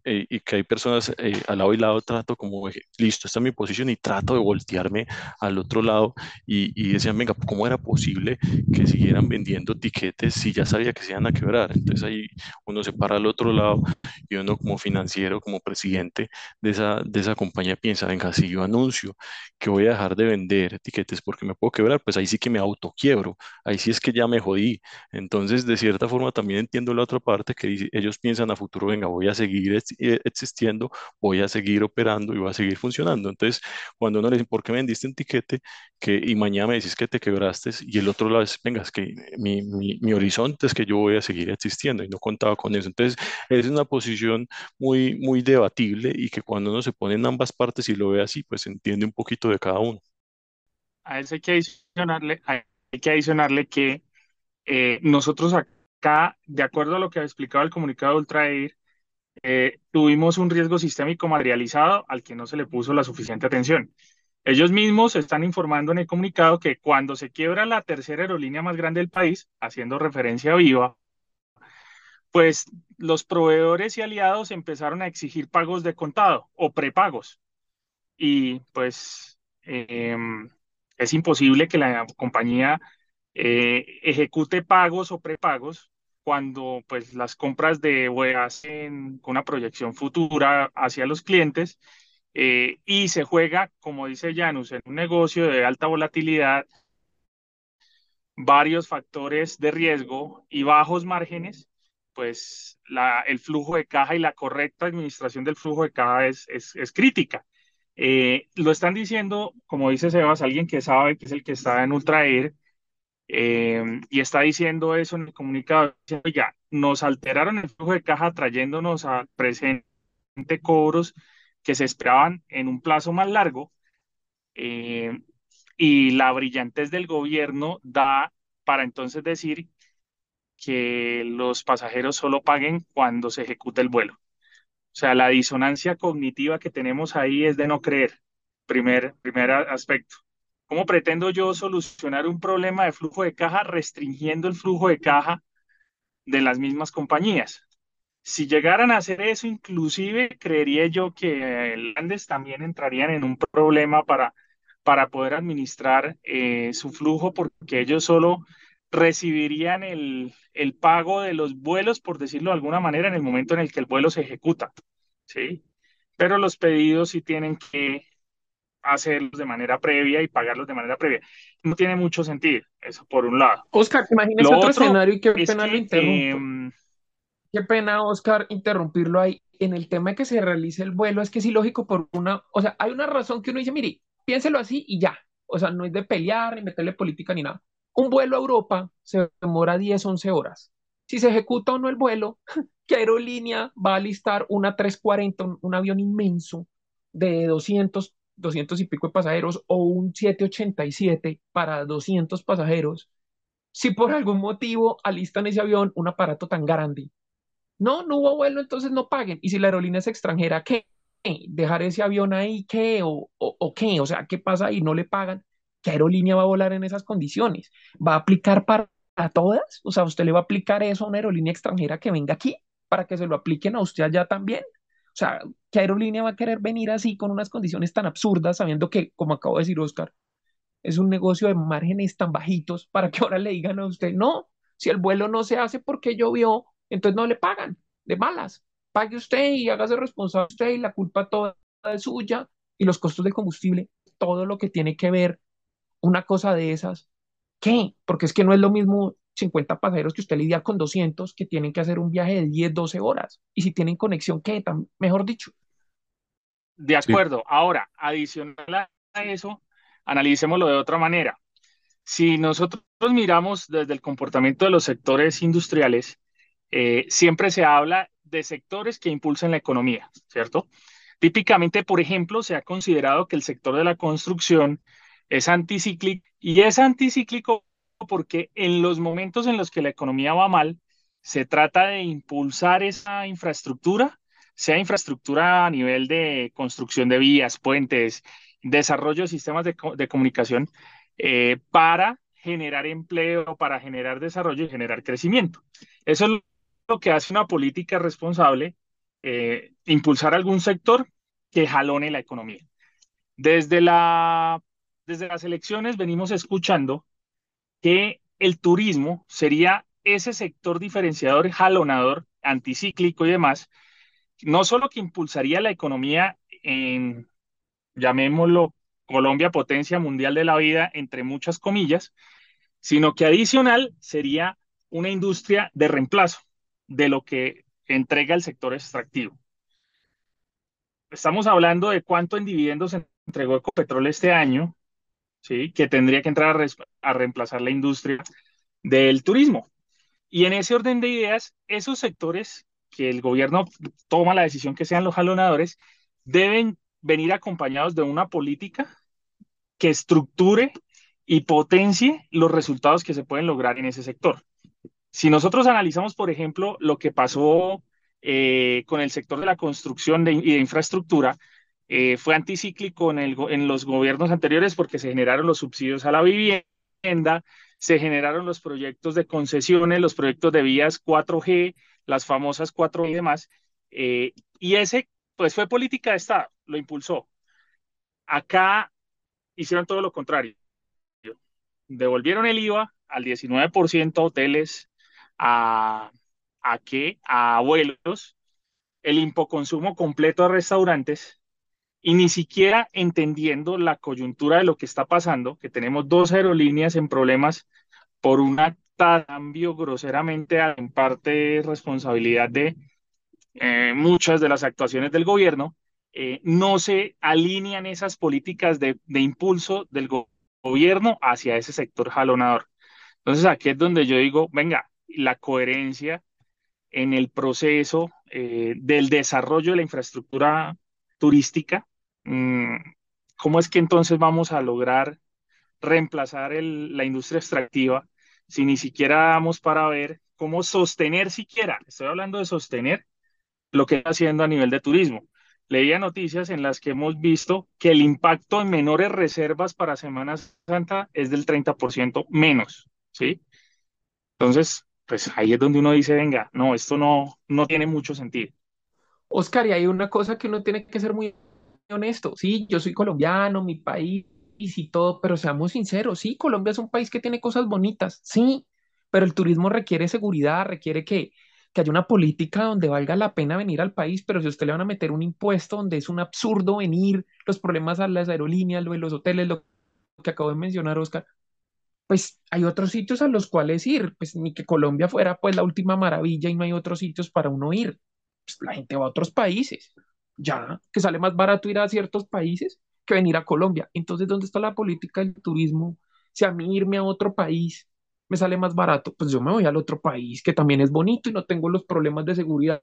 eh, y que hay personas eh, al lado y lado, trato como, listo, esta es mi posición y trato de voltearme al otro lado y, y decían, venga, ¿cómo era posible que siguieran vendiendo tiquetes si ya sabía que se iban a quebrar? Entonces ahí uno se para al otro lado y uno como financiero, como presidente de esa, de esa compañía piensa, venga, si yo anuncio que voy a dejar de vender tiquetes porque me puedo quebrar, pues ahí sí que me autoquiebro, ahí sí es que ya me jodí. Entonces, de cierta forma, también entiendo la otra parte que ellos piensan a futuro, venga, voy a seguir eh, existiendo, voy a seguir operando y voy a seguir funcionando. Entonces, cuando uno le dice, ¿por qué vendiste un tiquete? Que, y mañana me dices que te quebraste y el otro lado es, venga, es que mi, mi, horizonte es que yo voy a seguir existiendo y no contaba con eso. Entonces, es una posición muy, muy debatible y que cuando uno se pone en ambas partes y lo ve así, pues entiende un poquito de cada uno. A eso hay que adicionarle, hay que adicionarle que eh, nosotros acá, de acuerdo a lo que ha explicado el comunicado de eh, tuvimos un riesgo sistémico materializado al que no se le puso la suficiente atención. Ellos mismos están informando en el comunicado que cuando se quiebra la tercera aerolínea más grande del país, haciendo referencia a Viva, pues los proveedores y aliados empezaron a exigir pagos de contado o prepagos. Y pues em, es imposible que la compañía ejecute pagos o prepagos cuando pues las compras de web hacen con una proyección futura hacia los clientes y se juega, como dice Janus, en un negocio de alta volatilidad varios factores de riesgo y bajos márgenes, pues la, el flujo de caja y la correcta administración del flujo de caja es, es, es crítica. Eh, lo están diciendo, como dice Sebas, alguien que sabe que es el que está en Ultra Air, eh, y está diciendo eso en el comunicado, ya, nos alteraron el flujo de caja trayéndonos al presente cobros que se esperaban en un plazo más largo. Eh, y la brillantez del gobierno da para entonces decir que los pasajeros solo paguen cuando se ejecute el vuelo. O sea, la disonancia cognitiva que tenemos ahí es de no creer. Primer, primer aspecto. ¿Cómo pretendo yo solucionar un problema de flujo de caja restringiendo el flujo de caja de las mismas compañías? Si llegaran a hacer eso, inclusive creería yo que el Andes también entrarían en un problema para para poder administrar eh, su flujo porque ellos solo recibirían el, el, pago de los vuelos, por decirlo de alguna manera, en el momento en el que el vuelo se ejecuta, ¿sí? Pero los pedidos sí tienen que hacerlos de manera previa y pagarlos de manera previa. No tiene mucho sentido, eso por un lado. Oscar, imagínese otro, escenario y qué pena lo interrumpo. Em, qué pena, Oscar, interrumpirlo ahí. En el tema de que se realice el vuelo, es que es ilógico por una, o sea, hay una razón que uno dice, mire, piénselo así y ya. O sea, no es de pelear ni meterle política ni nada. Un vuelo a Europa se demora 10, 11 horas. Si se ejecuta o no el vuelo, ¿qué aerolínea va a listar una 340, un, avión inmenso de 200, 200 y pico de pasajeros o un 787 para 200 pasajeros? Si por algún motivo alistan ese avión un aparato tan grande. No, no hubo vuelo, entonces no paguen. Y si la aerolínea es extranjera, ¿qué? dejar ese avión ahí, ¿qué? O, qué? O sea, ¿qué pasa ahí? ¿No le pagan? ¿Qué aerolínea va a volar en esas condiciones? ¿Va a aplicar para todas? O sea, ¿usted le va a aplicar eso a una aerolínea extranjera que venga aquí para que se lo apliquen a usted allá también? Sea, ¿qué aerolínea va a querer venir así con unas condiciones tan absurdas sabiendo que, como acabo de decir Oscar, es un negocio de márgenes tan bajitos para que ahora le digan a usted, no, si el vuelo no se hace porque llovió, entonces no le pagan, de malas pague usted y hágase responsable usted y la culpa toda es suya y los costos del combustible, todo lo que tiene que ver una cosa de esas. ¿Qué? Porque es que no es lo mismo 50 pasajeros que usted lidia con 200 que tienen que hacer un viaje de 10, 12 horas. Y si tienen conexión, ¿qué? Mejor dicho. De acuerdo. Ahora, adicional a eso, analicémoslo de otra manera. Si nosotros miramos desde el comportamiento de los sectores industriales, eh, siempre se habla de sectores que impulsan la economía, ¿cierto? Típicamente, por ejemplo, se ha considerado que el sector de la construcción es anticíclico y es anticíclico porque en los momentos en los que la economía va mal, se trata de impulsar esa infraestructura, sea infraestructura a nivel de construcción de vías, puentes, desarrollo de sistemas de, comunicación, eh, para generar empleo, para generar desarrollo y generar crecimiento. Eso es lo que hace una política responsable, eh, impulsar algún sector que jalone la economía. Desde, la, desde las elecciones venimos escuchando que el turismo sería ese sector diferenciador, jalonador, anticíclico y demás, no solo que impulsaría la economía en, llamémoslo, Colombia, potencia mundial de la vida, entre muchas comillas, sino que adicional sería una industria de reemplazo de lo que entrega el sector extractivo. Estamos hablando de cuánto en dividendos entregó Ecopetrol este año, ¿sí? que tendría que entrar a, reemplazar la industria del turismo. Y en ese orden de ideas, esos sectores que el gobierno toma la decisión que sean los jalonadores, deben venir acompañados de una política que estructure y potencie los resultados que se pueden lograr en ese sector. Si nosotros analizamos, por ejemplo, lo que pasó eh, con el sector de la construcción y de infraestructura, eh, fue anticíclico en, los gobiernos anteriores porque se generaron los subsidios a la vivienda, se generaron los proyectos de concesiones, los proyectos de vías 4G, las famosas 4G y demás, eh, y ese pues fue política de Estado, lo impulsó. Acá hicieron todo lo contrario. Devolvieron el IVA al 19% hoteles, a, a qué, a vuelos, el impoconsumo completo a restaurantes y ni siquiera entendiendo la coyuntura de lo que está pasando, que tenemos dos aerolíneas en problemas por un cambio groseramente en parte responsabilidad de eh, muchas de las actuaciones del gobierno, eh, no se alinean esas políticas de, de impulso del gobierno hacia ese sector jalonador. Entonces aquí es donde yo digo, venga, la coherencia en el proceso eh, del desarrollo de la infraestructura turística, mm, ¿cómo es que entonces vamos a lograr reemplazar la industria extractiva si ni siquiera damos para ver cómo sostener siquiera, estoy hablando de sostener lo que está haciendo a nivel de turismo? Leía noticias en las que hemos visto que el impacto en menores reservas para Semana Santa es del 30% menos, ¿sí? Entonces, pues ahí es donde uno dice, venga, no, esto no, no tiene mucho sentido. Oscar, y hay una cosa que uno tiene que ser muy honesto. Sí, yo soy colombiano, mi país y todo, pero seamos sinceros, sí, Colombia es un país que tiene cosas bonitas, sí, pero el turismo requiere seguridad, requiere que, que haya una política donde valga la pena venir al país, pero si usted le van a meter un impuesto donde es un absurdo venir, los problemas a las aerolíneas, lo de los hoteles, lo que acabo de mencionar, Oscar, pues hay otros sitios a los cuales ir, pues ni que Colombia fuera pues la última maravilla y no hay otros sitios para uno ir. Pues la gente va a otros países, ya, que sale más barato ir a ciertos países que venir a Colombia. Entonces, ¿dónde está la política del turismo? Si a mí irme a otro país me sale más barato, pues yo me voy al otro país que también es bonito y no tengo los problemas de seguridad,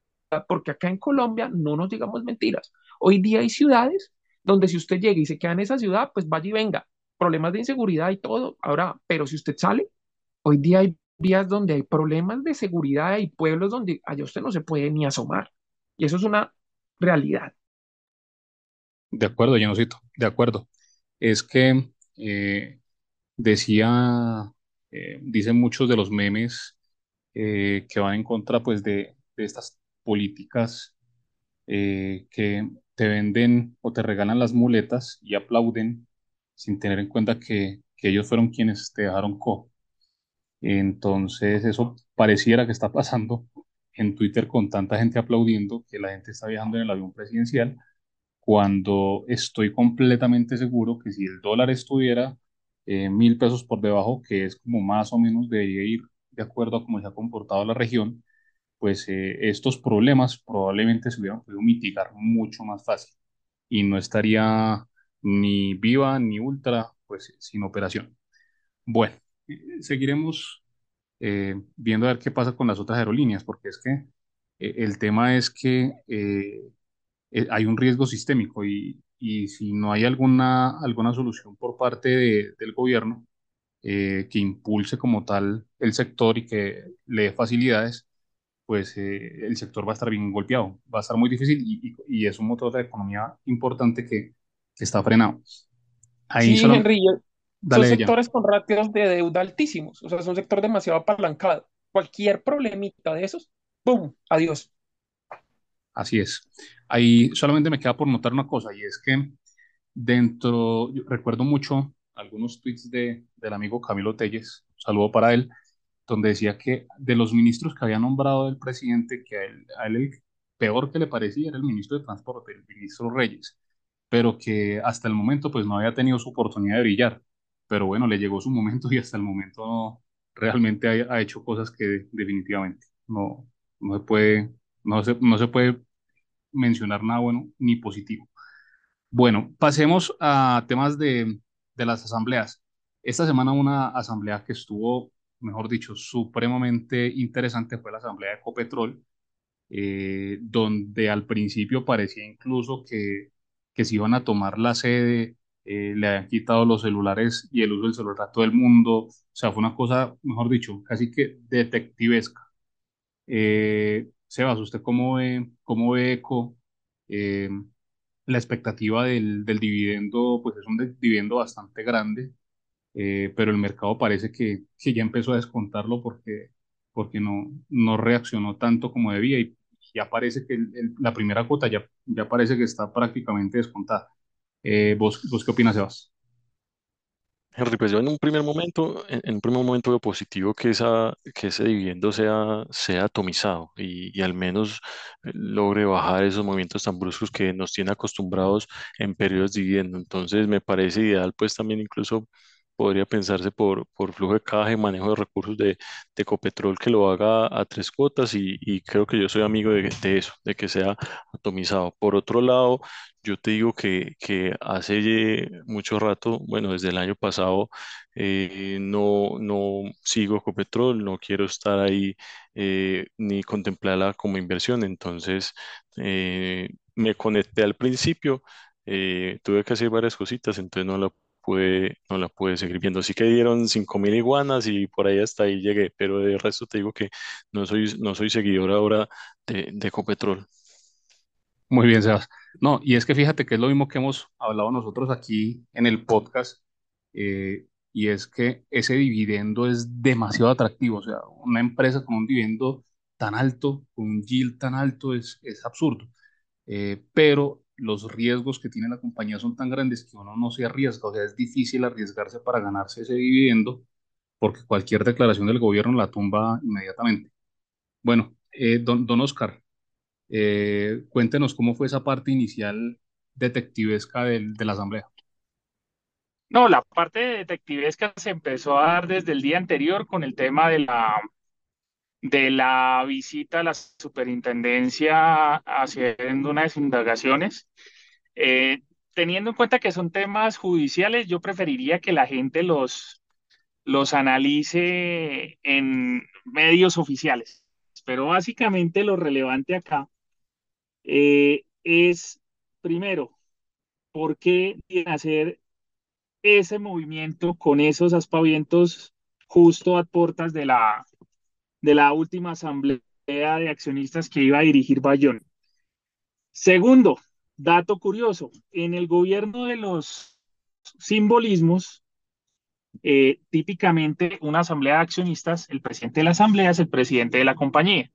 porque acá en Colombia no nos digamos mentiras. Hoy día hay ciudades donde si usted llega y se queda en esa ciudad, pues vaya y venga problemas de inseguridad y todo. Ahora, pero si usted sale, hoy día hay vías donde hay problemas de seguridad y pueblos donde allá usted no se puede ni asomar. Y eso es una realidad. De acuerdo, Janocito, de acuerdo. Es que eh, decía, eh, dicen muchos de los memes eh, que van en contra pues de, de estas políticas que te venden o te regalan las muletas y aplauden sin tener en cuenta que, que ellos fueron quienes te dejaron co. Entonces, eso pareciera que está pasando en Twitter con tanta gente aplaudiendo que la gente está viajando en el avión presidencial, cuando estoy completamente seguro que si el dólar estuviera eh, mil pesos por debajo, que es como más o menos debería ir de acuerdo a cómo se ha comportado la región, pues eh, estos problemas probablemente se hubieran podido mitigar mucho más fácil y no estaría ni Viva ni Ultra, pues sin operación. Bueno, eh, seguiremos eh, viendo a ver qué pasa con las otras aerolíneas, porque es que eh, el tema es que hay un riesgo sistémico y, y, si no hay alguna, alguna solución por parte del gobierno que impulse como tal el sector y que le dé facilidades, pues el sector va a estar bien golpeado, va a estar muy difícil y, y, y es un motor de economía importante que, está frenado. Ahí sí, solo... Henry, son sectores con ratios de deuda altísimos, o sea, es un sector demasiado apalancado. Cualquier problemita de esos, ¡pum! Adiós. Así es. Ahí solamente me queda por notar una cosa, y es que dentro, yo recuerdo mucho algunos tweets de, del amigo Camilo Telles, un saludo para él, donde decía que de los ministros que había nombrado el presidente, que a él, a él el peor que le parecía era el ministro de Transporte, el ministro Reyes pero que hasta el momento pues no había tenido su oportunidad de brillar. Pero bueno, le llegó su momento y hasta el momento realmente ha, ha hecho cosas que definitivamente no, no, se puede, no, se, no se puede mencionar nada bueno ni positivo. Bueno, pasemos a temas de, de las asambleas. Esta semana una asamblea que estuvo, mejor dicho, supremamente interesante fue la asamblea de Ecopetrol, eh, donde al principio parecía incluso que que se iban a tomar la sede, eh, le habían quitado los celulares y el uso del celular a todo el mundo. O sea, fue una cosa, mejor dicho, casi que detectivesca. Eh, Sebas, ¿usted cómo ve, cómo ve ECO? Eh, la expectativa del, del, dividendo, pues es un dividendo bastante grande, eh, pero el mercado parece que, que, ya empezó a descontarlo porque, porque no, no reaccionó tanto como debía y ya parece que la primera cuota ya, ya parece que está prácticamente descontada. Eh, ¿vos, ¿Vos qué opinas, Sebas? Henry, pues yo en un primer momento, en, un primer momento veo positivo que esa, que ese dividendo sea, sea atomizado y, y al menos eh, logre bajar esos movimientos tan bruscos que nos tiene acostumbrados en periodos de dividendo. Entonces me parece ideal, pues también incluso podría pensarse por, por flujo de caja y manejo de recursos de, de Ecopetrol que lo haga a tres cuotas y, y creo que yo soy amigo de, de eso, de que sea atomizado. Por otro lado, yo te digo que, que hace mucho rato, bueno, desde el año pasado, eh, no, no sigo Ecopetrol, no quiero estar ahí eh, ni contemplarla como inversión. Entonces, eh, me conecté al principio, tuve que hacer varias cositas, entonces no la pude, no la pude seguir viendo. Sí que dieron 5.000 iguanas y por ahí hasta ahí llegué, pero de resto te digo que no soy, no soy seguidor ahora de, de Ecopetrol. Muy bien, Sebas. No, y es que fíjate que es lo mismo que hemos hablado nosotros aquí en el podcast, eh, y es que ese dividendo es demasiado atractivo. O sea, una empresa con un dividendo tan alto, con un yield tan alto, es, es absurdo. Eh, pero los riesgos que tiene la compañía son tan grandes que uno no se arriesga. O sea, es difícil arriesgarse para ganarse ese dividendo porque cualquier declaración del gobierno la tumba inmediatamente. Bueno, eh, don, don Oscar. Eh, cuéntenos cómo fue esa parte inicial detectivesca del- de la asamblea. No, la parte de detectivesca se empezó a dar desde el día anterior con el tema de la, de la visita a la superintendencia haciendo unas indagaciones. Eh, teniendo en cuenta que son temas judiciales, yo preferiría que la gente los, los analice en medios oficiales. Pero básicamente lo relevante acá eh, es, primero, ¿por qué hacer ese movimiento con esos aspavientos justo a puertas de la, de la última asamblea de accionistas que iba a dirigir Bayón. Segundo, dato curioso, en el gobierno de los simbolismos, eh, típicamente una asamblea de accionistas, el presidente de la asamblea es el presidente de la compañía.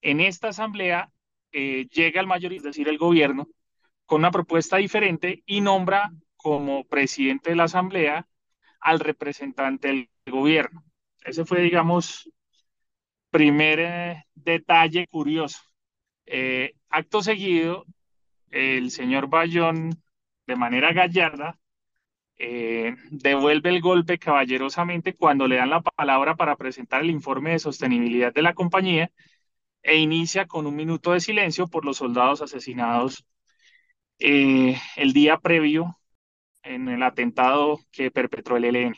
En esta asamblea eh, llega el mayorista, es decir, el gobierno, con una propuesta diferente y nombra como presidente de la asamblea al representante del gobierno. Ese fue, digamos, primer eh, detalle curioso. Eh, acto seguido, el señor Bayón, de manera gallarda, eh, devuelve el golpe caballerosamente cuando le dan la palabra para presentar el informe de sostenibilidad de la compañía e inicia con un minuto de silencio por los soldados asesinados el día previo en el atentado que perpetró el ELN.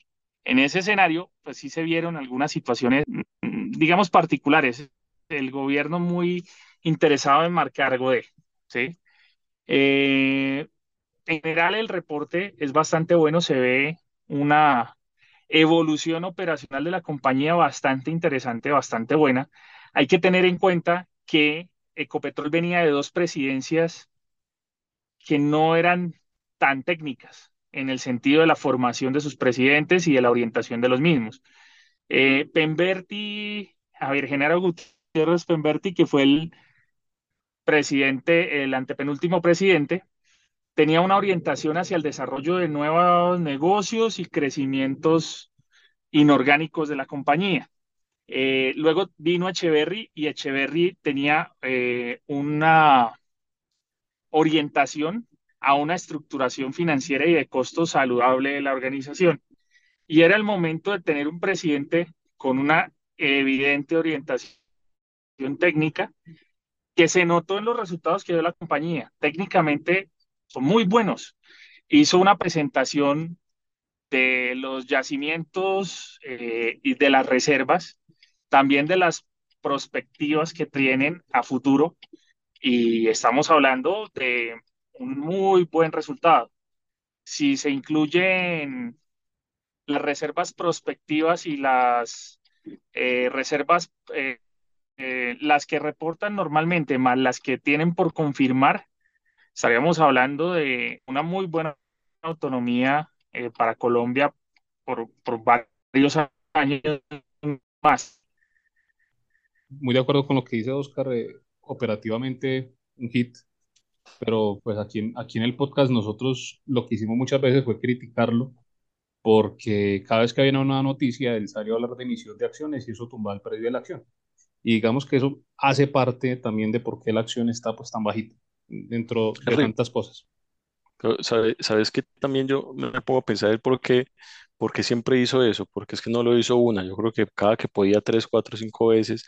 En ese escenario, pues sí se vieron algunas situaciones, mm, digamos, particulares. El gobierno muy interesado en marcar algo de, ¿sí? Eh, en general, el reporte es bastante bueno, se ve una evolución operacional de la compañía bastante interesante, bastante buena. Hay que tener en cuenta que Ecopetrol venía de dos presidencias que no eran tan técnicas en el sentido de la formación de sus presidentes y de la orientación de los mismos. Eh, Pemberti, Javier Genaro Gutiérrez Pemberti, que fue el presidente, el antepenúltimo presidente, tenía una orientación hacia el desarrollo de nuevos negocios y crecimientos inorgánicos de la compañía. Eh, luego vino Echeverry y Echeverry tenía eh, una orientación a una estructuración financiera y de costo saludable de la organización. Y era el momento de tener un presidente con una evidente orientación técnica que se notó en los resultados que dio la compañía. Técnicamente son muy buenos. Hizo una presentación de los yacimientos eh, y de las reservas, también de las perspectivas que tienen a futuro y estamos hablando de un muy buen resultado. Si se incluyen las reservas prospectivas y las eh, reservas, eh, eh, las que reportan normalmente, más las que tienen por confirmar, estaríamos hablando de una muy buena autonomía para Colombia por, por varios años más. Muy de acuerdo con lo que dice Oscar, operativamente un hit, pero pues aquí, en- aquí en el podcast nosotros lo que hicimos muchas veces fue criticarlo porque cada vez que había una noticia, él salió a hablar de emisión de acciones y eso tumbaba el precio de la acción. Y digamos que eso hace parte también de por qué la acción está pues tan bajita dentro de tantas cosas. pero sabe- sabes que también yo me pongo a pensar el por qué, por qué siempre hizo eso, porque es que no lo hizo una, yo creo que cada que podía tres, cuatro, cinco veces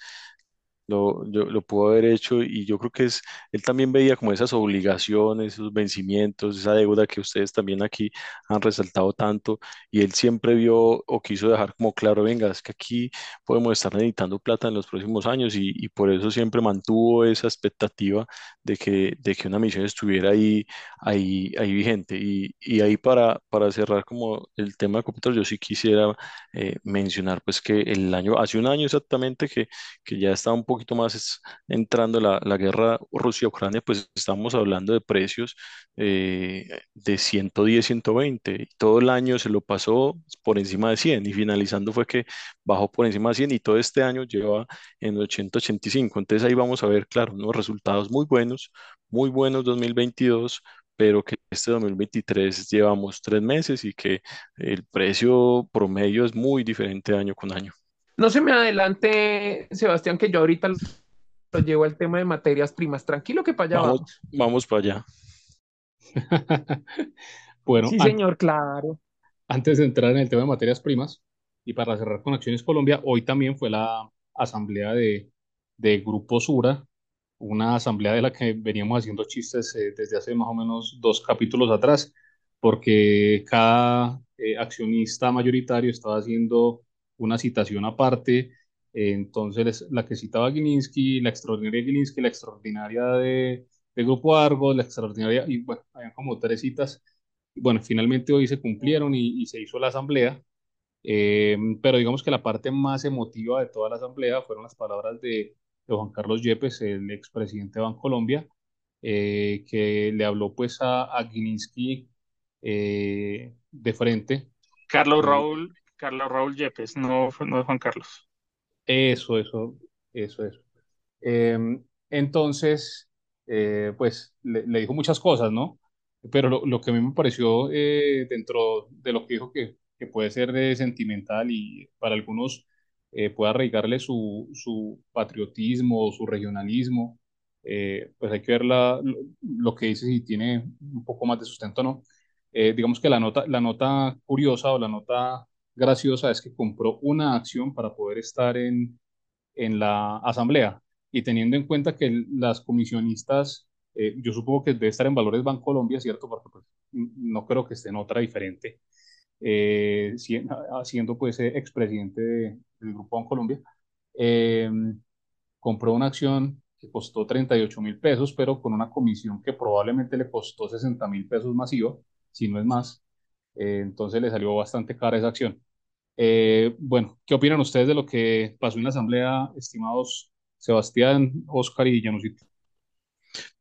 lo, yo- lo pudo haber hecho y yo creo que es, él también veía como esas obligaciones, esos vencimientos, esa deuda que ustedes también aquí han resaltado tanto y él siempre vio o quiso dejar como claro, venga, es que aquí podemos estar necesitando plata en los próximos años y, y por eso siempre mantuvo esa expectativa de que, de que una misión estuviera ahí, ahí, ahí vigente. Y, y ahí para, para cerrar como el tema de computador, yo sí quisiera eh, mencionar pues que el año, hace un año exactamente que que ya está un poquito más es- entrando la, la guerra Rusia-Ucrania, pues estamos hablando de precios eh, de 110, 120. y todo el año se lo pasó por encima de 100 y finalizando fue que bajó por encima de 100 y todo este año lleva en 80, 85. Entonces ahí vamos a ver, claro, unos resultados muy buenos, muy buenos 2022 pero que este 2023 llevamos tres meses y que el precio promedio es muy diferente año con año. No se me adelante, Sebastián, que yo ahorita lo llevo al tema de materias primas. Tranquilo que para allá Vamos, vamos. vamos para allá. Bueno, Sí, señor, claro. antes de entrar en el tema de materias primas y para cerrar con Acciones Colombia, hoy también fue la asamblea de, de Grupo Sura, una asamblea de la que veníamos haciendo chistes eh, desde hace más o menos dos capítulos atrás, porque cada eh, accionista mayoritario estaba haciendo una citación aparte. eh, entonces, la que citaba Gilinski, la extraordinaria Gilinski, la extraordinaria de, de Grupo Argos, la extraordinaria, y bueno, habían como tres citas. Bueno, finalmente hoy se cumplieron y, y se hizo la asamblea. Eh, pero digamos que la parte más emotiva de toda la asamblea fueron las palabras de, de Juan Carlos Yepes, el expresidente de Bancolombia, eh, que le habló pues a, a Gilinski eh, de frente. Carlos Eh, Raúl, Carlos Raúl Yepes, no, no Juan Carlos. eso, eso, eso, eso. Eh, entonces, eh, pues le, dijo muchas cosas, ¿no? Pero lo, lo que a mí me pareció eh, dentro de lo que dijo que, puede ser sentimental y para algunos eh, puede arraigarle su, su patriotismo o su regionalismo, pues hay que ver la- lo, que dice si tiene un poco más de sustento o no. Digamos que la nota, la nota curiosa o la nota graciosa es que compró una acción para poder estar en en la asamblea y teniendo en cuenta que las comisionistas, eh, yo supongo que debe estar en Valores Bancolombia, ¿cierto? Porque pues, no creo que esté en otra diferente, eh, si- siendo pues eh, expresidente de- del Grupo Bancolombia, eh, compró una acción que costó 38 mil pesos, pero con una comisión que probablemente le costó 60 mil pesos masivo, si no es más, Eh, entonces le salió bastante cara esa acción. Eh, bueno, ¿qué opinan ustedes de lo que pasó en la asamblea, estimados Sebastián, Oscar y Janusito?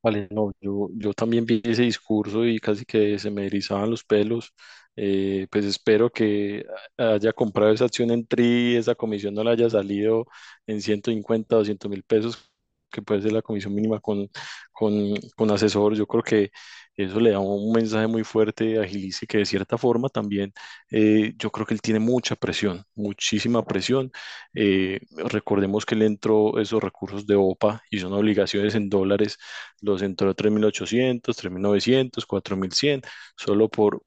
Vale, no, yo, también vi ese discurso y casi que se me erizaban los pelos. Eh, pues espero que haya comprado esa acción en TRI, esa comisión no le haya salido en 150, 200 mil pesos, que puede ser la comisión mínima con, con, con asesor. Yo creo que eso le da un mensaje muy fuerte a Gilici, que de cierta forma también eh, yo creo que él tiene mucha presión, muchísima presión. Eh, recordemos que él entró esos recursos de OPA y son obligaciones en dólares los entró a 3.800, 3.900, 4.100, solo por,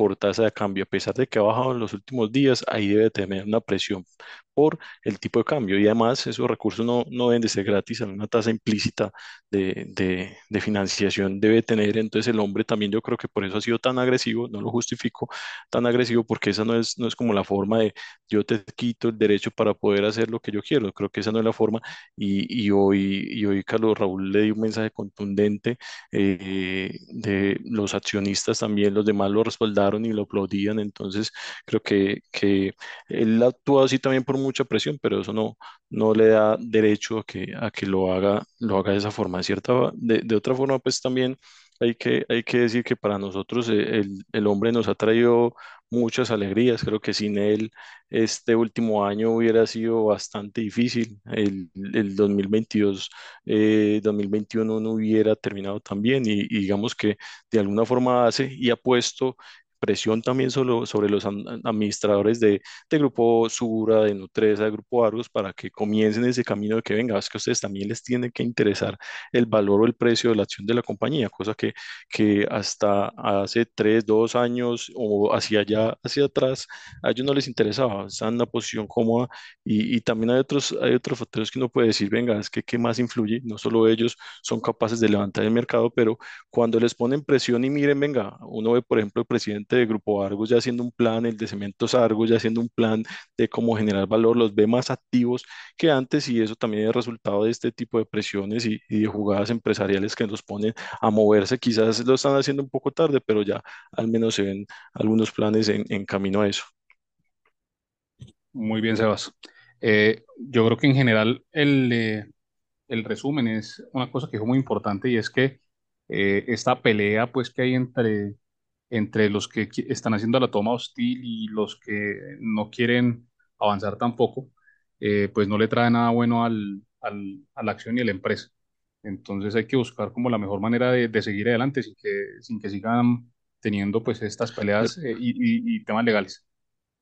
por tasa de cambio. A pesar de que ha bajado en los últimos días, ahí debe tener una presión por el tipo de cambio. Y además, esos recursos no, no deben de ser gratis, una tasa implícita de, de, de financiación debe tener. Entonces, el hombre también yo creo que por eso ha sido tan agresivo, no lo justifico, tan agresivo, porque esa no es, no es como la forma de yo te quito el derecho para poder hacer lo que yo quiero. Creo que esa no es la forma y, y hoy, y hoy Carlos Raúl le dio un mensaje contundente eh, de los accionistas también, los demás lo respaldaron y lo aplaudían, entonces creo que, que él actuó así también por mucha presión, pero eso no, no le da derecho a que, a que lo haga, lo haga de esa forma, de cierta, de, de otra forma pues también hay que, hay que decir que para nosotros eh, el, el hombre nos ha traído muchas alegrías, creo que sin él este último año hubiera sido bastante difícil. El, el 2022, eh, 2021 no hubiera terminado tan bien y, y digamos que de alguna forma hace y ha puesto presión también sobre, sobre los administradores de, de Grupo Sura, de Nutresa, de Grupo Argos, para que comiencen ese camino de que venga, es que a ustedes también les tiene que interesar el valor o el precio de la acción de la compañía, cosa que, que hasta hace tres, dos años o hacia allá, hacia atrás, a ellos no les interesaba, están en una posición cómoda y, y también hay otros, hay otros factores que uno puede decir, venga, es que qué más influye, no solo ellos son capaces de levantar el mercado, pero cuando les ponen presión y miren, venga, uno ve, por ejemplo, el presidente de Grupo Argos ya haciendo un plan, el de Cementos Argos ya haciendo un plan de cómo generar valor, los ve más activos que antes y eso también es resultado de este tipo de presiones y, de jugadas empresariales que los ponen a moverse. Quizás lo están haciendo un poco tarde, pero ya al menos se ven algunos planes en, en camino a eso. Muy bien, Sebas. Eh, yo creo que en general el, eh, el resumen es una cosa que es muy importante y es que eh, esta pelea pues que hay entre, entre los que están haciendo la toma hostil y los que no quieren avanzar tampoco, eh, pues no le trae nada bueno al, al- a la acción y a la empresa. Entonces hay que buscar como la mejor manera de, de seguir adelante sin que, sin que sigan teniendo pues estas peleas eh, y, y- y temas legales.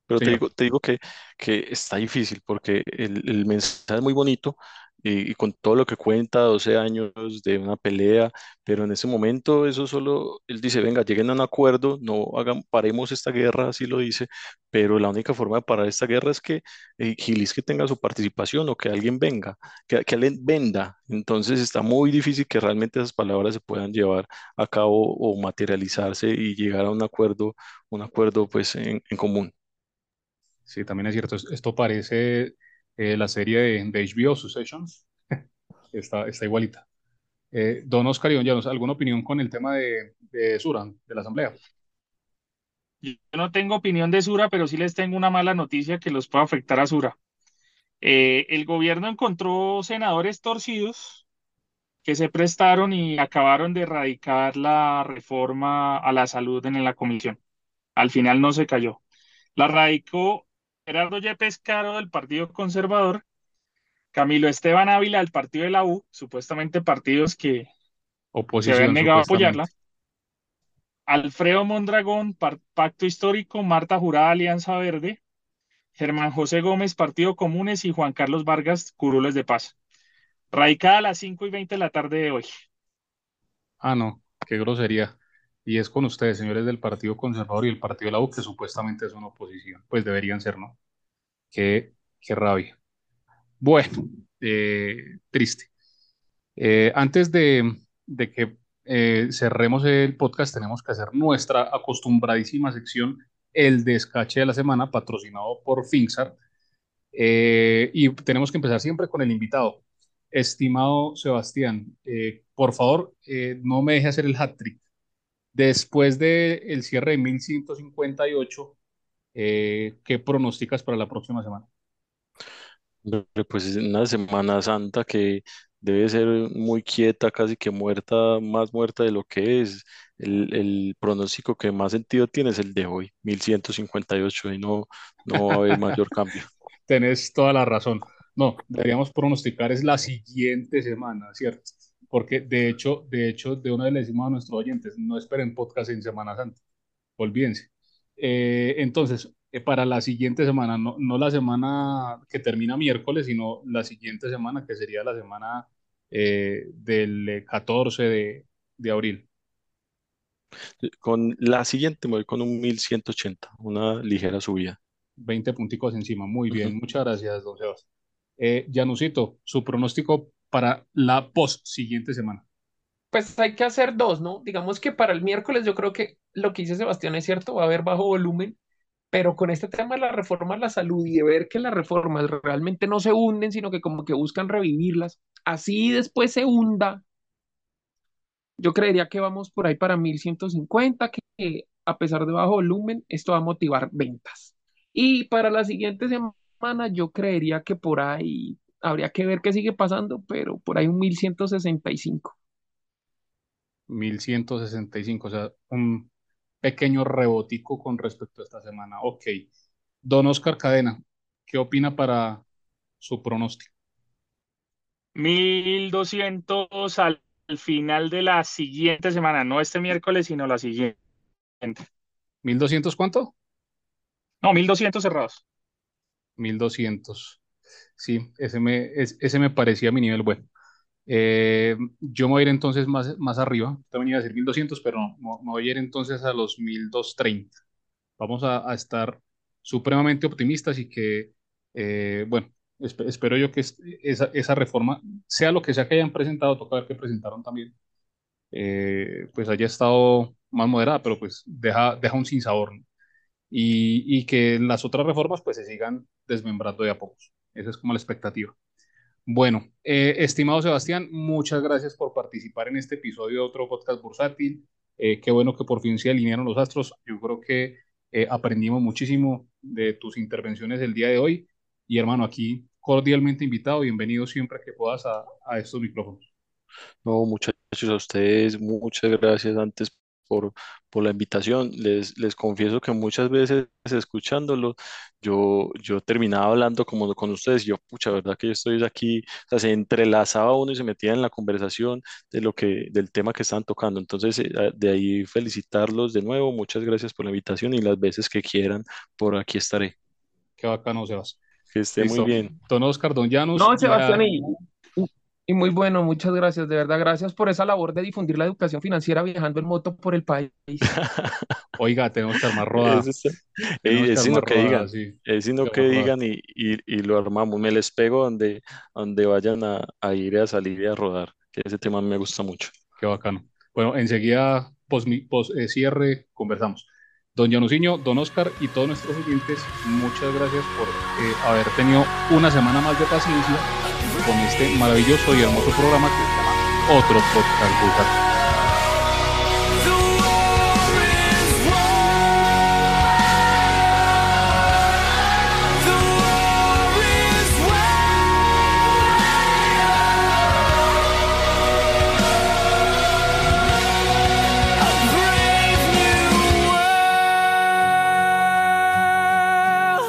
Pero te Señor. digo, te digo que, que está difícil porque el, el mensaje es muy bonito y, con todo lo que cuenta, 12 años de una pelea, pero en ese momento eso solo, él dice, venga, lleguen a un acuerdo, no hagan, paremos esta guerra, así lo dice, pero la única forma de parar esta guerra es que eh, Gilis que tenga su participación o que alguien venga, que, que alguien venda. Entonces está muy difícil que realmente esas palabras se puedan llevar a cabo o materializarse y llegar a un acuerdo, un acuerdo pues en en común. Sí, también es cierto. Es- Esto parece eh, la serie de, de HBO, Succession. Está, está igualita. Eh, don Oscar y don ¿alguna opinión con el tema de, de Suran, de la Asamblea? Yo no tengo opinión de Sura, pero sí les tengo una mala noticia que los puede afectar a Sura. Eh, el gobierno encontró senadores torcidos que se prestaron y acabaron de erradicar la reforma a la salud en la comisión. Al final no se cayó. La radicó Gerardo Yepes Caro del Partido Conservador, Camilo Esteban Ávila del Partido de la U, supuestamente partidos que se habían Oposición, negado a apoyarla, Alfredo Mondragón, Pacto Histórico, Marta Jurada, Alianza Verde, Germán José Gómez, Partido Comunes y Juan Carlos Vargas, Curules de Paz. Radicada a las 5 y 20 de la tarde de hoy. Ah, no, qué grosería. Y es con ustedes, señores del Partido Conservador y el Partido de la U, que supuestamente son oposición. Pues deberían ser, ¿no? Qué, qué rabia. Bueno, eh, triste. Eh, antes de, de que eh, cerremos el podcast, tenemos que hacer nuestra acostumbradísima sección, el descache de la semana, patrocinado por Finxar. Y tenemos que empezar siempre con el invitado. Estimado Sebastián, por favor, no me deje hacer el hat-trick. Después del cierre de 1158, eh, ¿qué pronosticas para la próxima semana? Pues es una Semana Santa que debe ser muy quieta, casi que muerta, más muerta de lo que es. El, el pronóstico que más sentido tiene es el de hoy, 1158, y no, no va a haber mayor cambio. Tenés toda la razón. No, deberíamos pronosticar es la siguiente semana, ¿cierto? Porque de hecho, de hecho, de una vez le decimos a nuestros oyentes, no esperen podcast en Semana Santa, olvídense. Eh, entonces, eh, para la siguiente semana, no, no la semana que termina miércoles, sino la siguiente semana, que sería la semana eh, del eh, 14 de, de abril. Con la siguiente me voy con un 1180, una ligera subida. 20 punticos encima. Muy bien, muchas gracias, don Sebas. Eh, Janusito, su pronóstico para la post siguiente semana. Pues hay que hacer dos, ¿no? Digamos que para el miércoles yo creo que lo que dice Sebastián es cierto, va a haber bajo volumen, pero con este tema de la reforma la salud y de ver que las reformas realmente no se hunden, sino que como que buscan revivirlas, así después se hunda, yo creería que vamos por ahí para 1150, que, que a pesar de bajo volumen, esto va a motivar ventas. Y para la siguiente semana yo creería que por ahí habría que ver qué sigue pasando, pero por ahí un 1165. 1165, o sea, un pequeño rebotico con respecto a esta semana. Ok. Don Oscar Cadena, ¿qué opina para su pronóstico? 1200 al, al final de la siguiente semana, no este miércoles, sino la siguiente. ¿1200 cuánto? No, 1200 cerrados. 1200. Sí, ese me, ese me parecía mi nivel bueno. Eh, yo me voy a ir entonces más, más arriba. También iba a decir 1200, pero no, me voy a ir entonces a los 1230. Vamos a, estar supremamente optimistas y que, eh, bueno, espero yo que esa, esa, reforma, sea lo que sea que hayan presentado, toca ver que presentaron también, eh, pues haya estado más moderada, pero pues deja, deja un sinsabor. ¿no? Y, y que las otras reformas pues se sigan desmembrando de a pocos. Esa es como la expectativa. Bueno, eh, estimado Sebastián, muchas gracias por participar en este episodio de otro podcast bursátil. Eh, qué bueno que por fin se alinearon los astros. Yo creo que eh, aprendimos muchísimo de tus intervenciones el día de hoy. Y hermano, aquí cordialmente invitado, bienvenido siempre que puedas a, a estos micrófonos. No, muchachos, a ustedes, muchas gracias antes por, por la invitación. Les, les confieso que muchas veces escuchándolo, yo, yo terminaba hablando como con ustedes, y yo, pucha, verdad que yo estoy aquí, o sea, se entrelazaba uno y se metía en la conversación de lo que, del tema que estaban tocando. Entonces, eh, de ahí felicitarlos de nuevo, muchas gracias por la invitación y las veces que quieran, por aquí estaré. Qué bacano, Sebas. Que esté muy bien. Don Oscar, Don Llanos. No, Sebastián, y, y muy bueno, muchas gracias, de verdad, gracias por esa labor de difundir la educación financiera viajando en moto por el país. Oiga, tenemos que armar roda. Es, es sino que digan, es sino que digan y, y, lo armamos. Me les pego donde, donde vayan a, a, ir a salir y a rodar, que ese tema me gusta mucho. Qué bacano. Bueno, enseguida, post, post eh, cierre, conversamos. Don Januciño, Don Oscar y todos nuestros oyentes, muchas gracias por eh, haber tenido una semana más de paciencia con este maravilloso y hermoso programa que se llama Otro Podcast